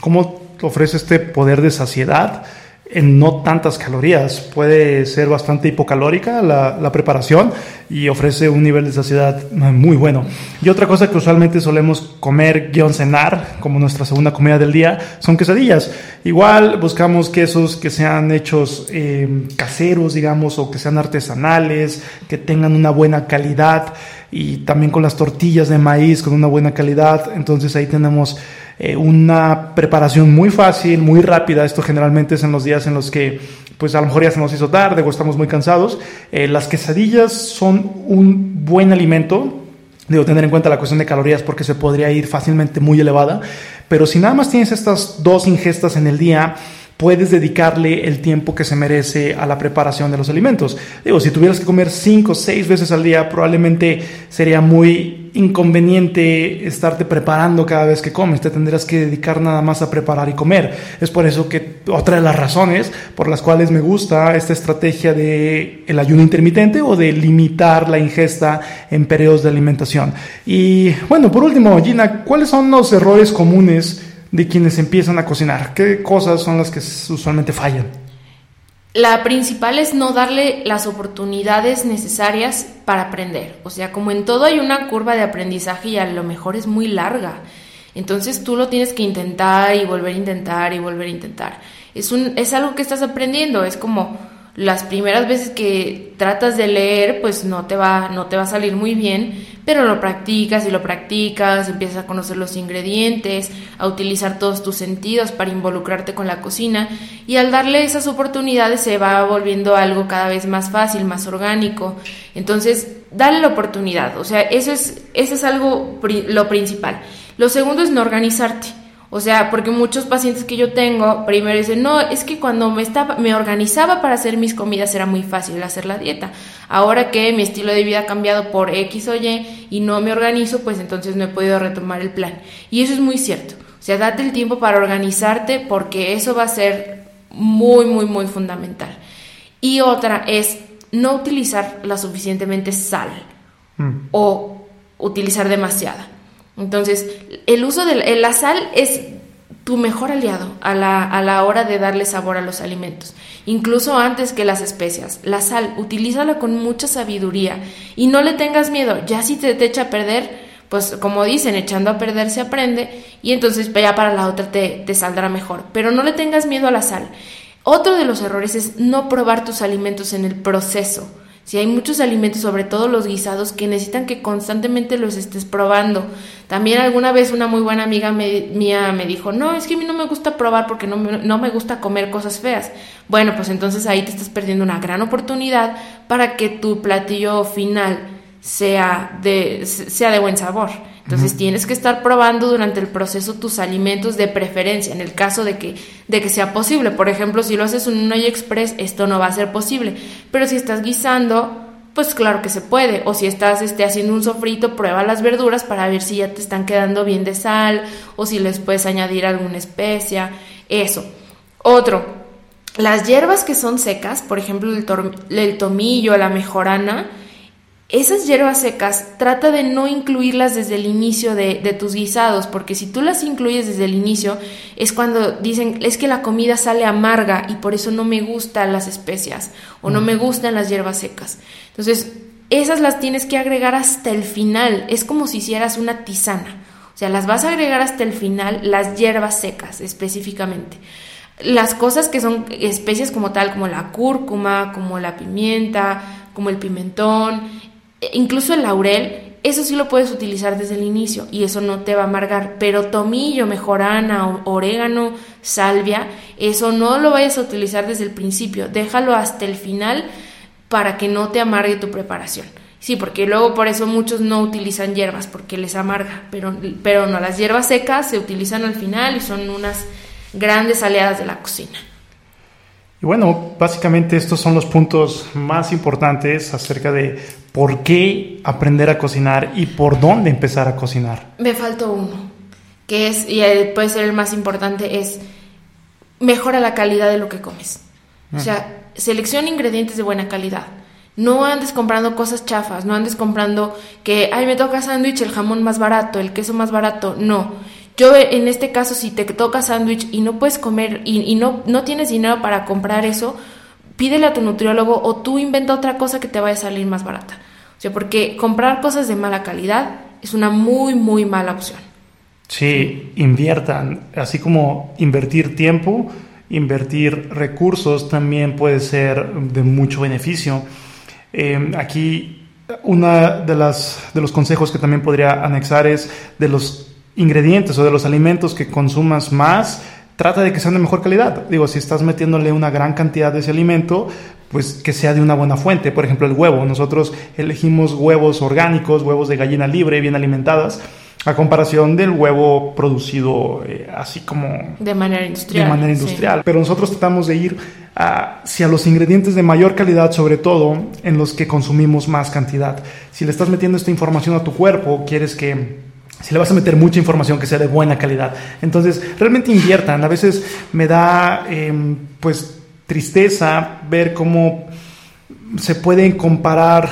cómo ofrece este poder de saciedad en no tantas calorías. Puede ser bastante hipocalórica la, preparación y ofrece un nivel de saciedad muy bueno. Y otra cosa que usualmente solemos comer, guion cenar, como nuestra segunda comida del día, son quesadillas. Igual buscamos quesos que sean hechos eh, caseros, digamos, o que sean artesanales, que tengan una buena calidad y también con las tortillas de maíz con una buena calidad. Entonces ahí tenemos eh, una preparación muy fácil, muy rápida. Esto generalmente es en los días en los que pues a lo mejor ya se nos hizo tarde o estamos muy cansados. Eh, las quesadillas son un buen alimento. Debo tener en cuenta la cuestión de calorías porque se podría ir fácilmente muy elevada. Pero si nada más tienes estas dos ingestas en el día, puedes dedicarle el tiempo que se merece a la preparación de los alimentos. Digo, si tuvieras que comer cinco o seis veces al día, probablemente sería muy inconveniente estarte preparando cada vez que comes. Te tendrás que dedicar nada más a preparar y comer. Es por eso que otra de las razones por las cuales me gusta esta estrategia de el ayuno intermitente o de limitar la ingesta en periodos de alimentación. Y bueno, por último, Gina, ¿cuáles son los errores comunes de quienes empiezan a cocinar? ¿Qué cosas son las que usualmente fallan? La principal es no darle las oportunidades necesarias para aprender. O sea, como en todo hay una curva de aprendizaje y a lo mejor es muy larga. Entonces tú lo tienes que intentar y volver a intentar y volver a intentar. Es, un, es algo que estás aprendiendo, es como las primeras veces que tratas de leer, pues no te va, no te va a salir muy bien, pero lo practicas y lo practicas, empiezas a conocer los ingredientes, a utilizar todos tus sentidos para involucrarte con la cocina y al darle esas oportunidades se va volviendo algo cada vez más fácil, más orgánico. Entonces, dale la oportunidad, o sea, eso es, eso es algo lo principal. Lo segundo es no organizarte. O sea, porque muchos pacientes que yo tengo primero dicen, no, es que cuando me, estaba, me organizaba para hacer mis comidas era muy fácil hacer la dieta. Ahora que mi estilo de vida ha cambiado por X o Y y no me organizo, pues entonces no he podido retomar el plan. Y eso es muy cierto. O sea, date el tiempo para organizarte porque eso va a ser muy, muy, muy fundamental. Y otra es no utilizar la suficientemente sal mm. o utilizar demasiada. Entonces, el uso de la sal es tu mejor aliado a la, a la, hora de darle sabor a los alimentos, incluso antes que las especias. La sal, utilízala con mucha sabiduría y no le tengas miedo, ya si te, echa a perder, pues como dicen, echando a perder se aprende y entonces ya para la otra te, te saldrá mejor, pero no le tengas miedo a la sal. Otro de los errores es no probar tus alimentos en el proceso. Si hay muchos alimentos, sobre todo los guisados, que necesitan que constantemente los estés probando. También alguna vez una muy buena amiga mía me dijo, no, es que a mí no me gusta probar porque no me, no me gusta comer cosas feas. Bueno, pues entonces ahí te estás perdiendo una gran oportunidad para que tu platillo final sea de, sea de buen sabor. Entonces tienes que estar probando durante el proceso tus alimentos de preferencia, en el caso de que, de que sea posible. Por ejemplo, si lo haces en un olla express, esto no va a ser posible. Pero si estás guisando, pues claro que se puede. O si estás este, haciendo un sofrito, prueba las verduras para ver si ya te están quedando bien de sal o si les puedes añadir alguna especia. Eso. Otro, las hierbas que son secas, por ejemplo el, el tomillo, la mejorana, esas hierbas secas trata de no incluirlas desde el inicio de, tus guisados, porque si tú las incluyes desde el inicio es cuando dicen es que la comida sale amarga y por eso no me gustan las especias o no me gustan las hierbas secas. Entonces, esas las tienes que agregar hasta el final, es como si hicieras una tisana. O sea, las vas a agregar hasta el final, las hierbas secas específicamente. Las cosas que son especias como tal, como la cúrcuma, como la pimienta, como el pimentón, incluso el laurel, eso sí lo puedes utilizar desde el inicio y eso no te va a amargar, pero tomillo, mejorana, orégano, salvia, eso no lo vayas a utilizar desde el principio, déjalo hasta el final para que no te amargue tu preparación. Sí, porque luego por eso muchos no utilizan hierbas porque les amarga, pero, pero no, las hierbas secas se utilizan al final y son unas grandes aliadas de la cocina. Y bueno, básicamente estos son los puntos más importantes acerca de por qué aprender a cocinar y por dónde empezar a cocinar. Me faltó uno, que es, y puede ser el más importante, es mejora la calidad de lo que comes. O sea, ah. selecciona ingredientes de buena calidad. No andes comprando cosas chafas, no andes comprando que, ay, me toca sándwich, el jamón más barato, el queso más barato. No yo en este caso, si te toca sándwich y no puedes comer y, no, no tienes dinero para comprar eso, pídele a tu nutriólogo o tú inventa otra cosa que te vaya a salir más barata. O sea, porque comprar cosas de mala calidad es una muy, muy mala opción. Sí, inviertan, así como invertir tiempo, invertir recursos también puede ser de mucho beneficio. Eh, aquí una de las de los consejos que también podría anexar es de los ingredientes o de los alimentos que consumas más, trata de que sean de mejor calidad. Digo, si estás metiéndole una gran cantidad de ese alimento, pues que sea de una buena fuente. Por ejemplo, el huevo. Nosotros elegimos huevos orgánicos, huevos de gallina libre, bien alimentadas, a comparación del huevo producido eh, así como... De manera industrial. De manera industrial. Pero nosotros tratamos de ir hacia los ingredientes de mayor calidad, sobre todo en los que consumimos más cantidad. Si le estás metiendo esta información a tu cuerpo, quieres que si le vas a meter mucha información que sea de buena calidad. Entonces, realmente inviertan. A veces me da, em, pues, tristeza ver cómo se pueden comparar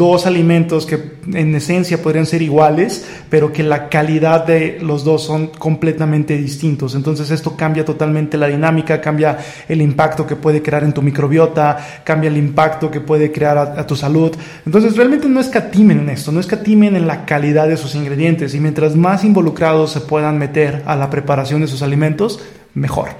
dos alimentos que en esencia podrían ser iguales, pero que la calidad de los dos son completamente distintos. Entonces esto cambia totalmente la dinámica, cambia el impacto que puede crear en tu microbiota, cambia el impacto que puede crear a, tu salud. Entonces realmente no escatimen en esto, no escatimen en la calidad de sus ingredientes y mientras más involucrados se puedan meter a la preparación de sus alimentos, mejor.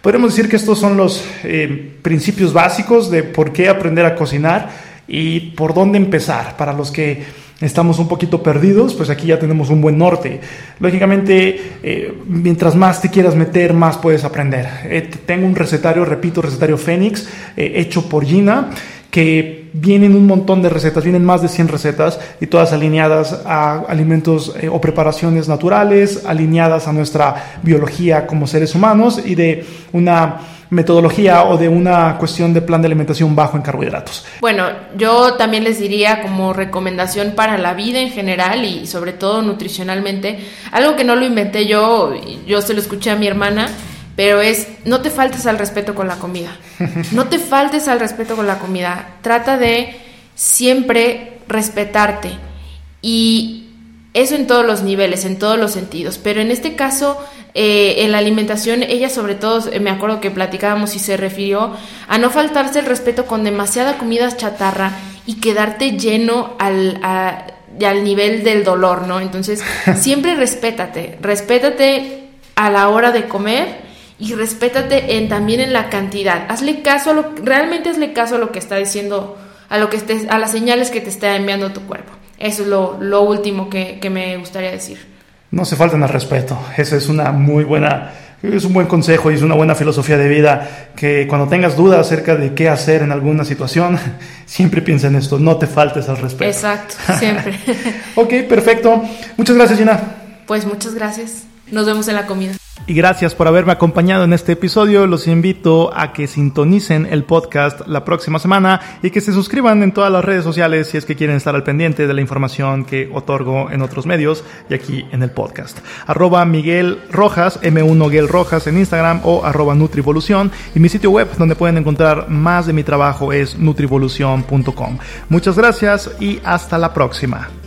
Podemos decir que estos son los eh, principios básicos de por qué aprender a cocinar y por dónde empezar. Para los que estamos un poquito perdidos, pues aquí ya tenemos un buen norte. Lógicamente, eh, mientras más te quieras meter, más puedes aprender. Eh, tengo un recetario, repito, recetario Fénix, eh, hecho por Gina, que vienen un montón de recetas, vienen más de 100 recetas y todas alineadas a alimentos o preparaciones naturales, alineadas a nuestra biología como seres humanos y de una metodología o de una cuestión de plan de alimentación bajo en carbohidratos. Bueno, yo también les diría como recomendación para la vida en general y sobre todo nutricionalmente, algo que no lo inventé yo, yo se lo escuché a mi hermana, pero es no te faltes al respeto con la comida. [laughs] No te faltes al respeto con la comida. Trata de siempre respetarte. Y eso en todos los niveles, en todos los sentidos. Pero en este caso, eh, en la alimentación, ella sobre todo, eh, me acuerdo que platicábamos y se refirió a no faltarse el respeto con demasiada comida chatarra y quedarte lleno al, al nivel del dolor, ¿no? Entonces, [laughs] siempre respétate, respétate a la hora de comer y respétate en, también en la cantidad. Hazle caso a lo, realmente hazle caso a lo que está diciendo, a lo que estés, a las señales que te está enviando tu cuerpo. Eso es lo, último que, me gustaría decir. No se falten al respeto. Esa es una muy buena, es un buen consejo y es una buena filosofía de vida. Que cuando tengas dudas acerca de qué hacer en alguna situación, [laughs] siempre piensa en esto. No te faltes al respeto. Exacto, [laughs] siempre. ok, perfecto. Muchas gracias, Gina. Pues muchas gracias. Nos vemos en la comida. Y gracias por haberme acompañado en este episodio. Los invito a que sintonicen el podcast la próxima semana y que se suscriban en todas las redes sociales si es que quieren estar al pendiente de la información que otorgo en otros medios y aquí en el podcast. Arroba Miguel Rojas, M1 Miguel Rojas en Instagram o arroba Nutrivolución y mi sitio web donde pueden encontrar más de mi trabajo es nutrivolución.com. Muchas gracias y hasta la próxima.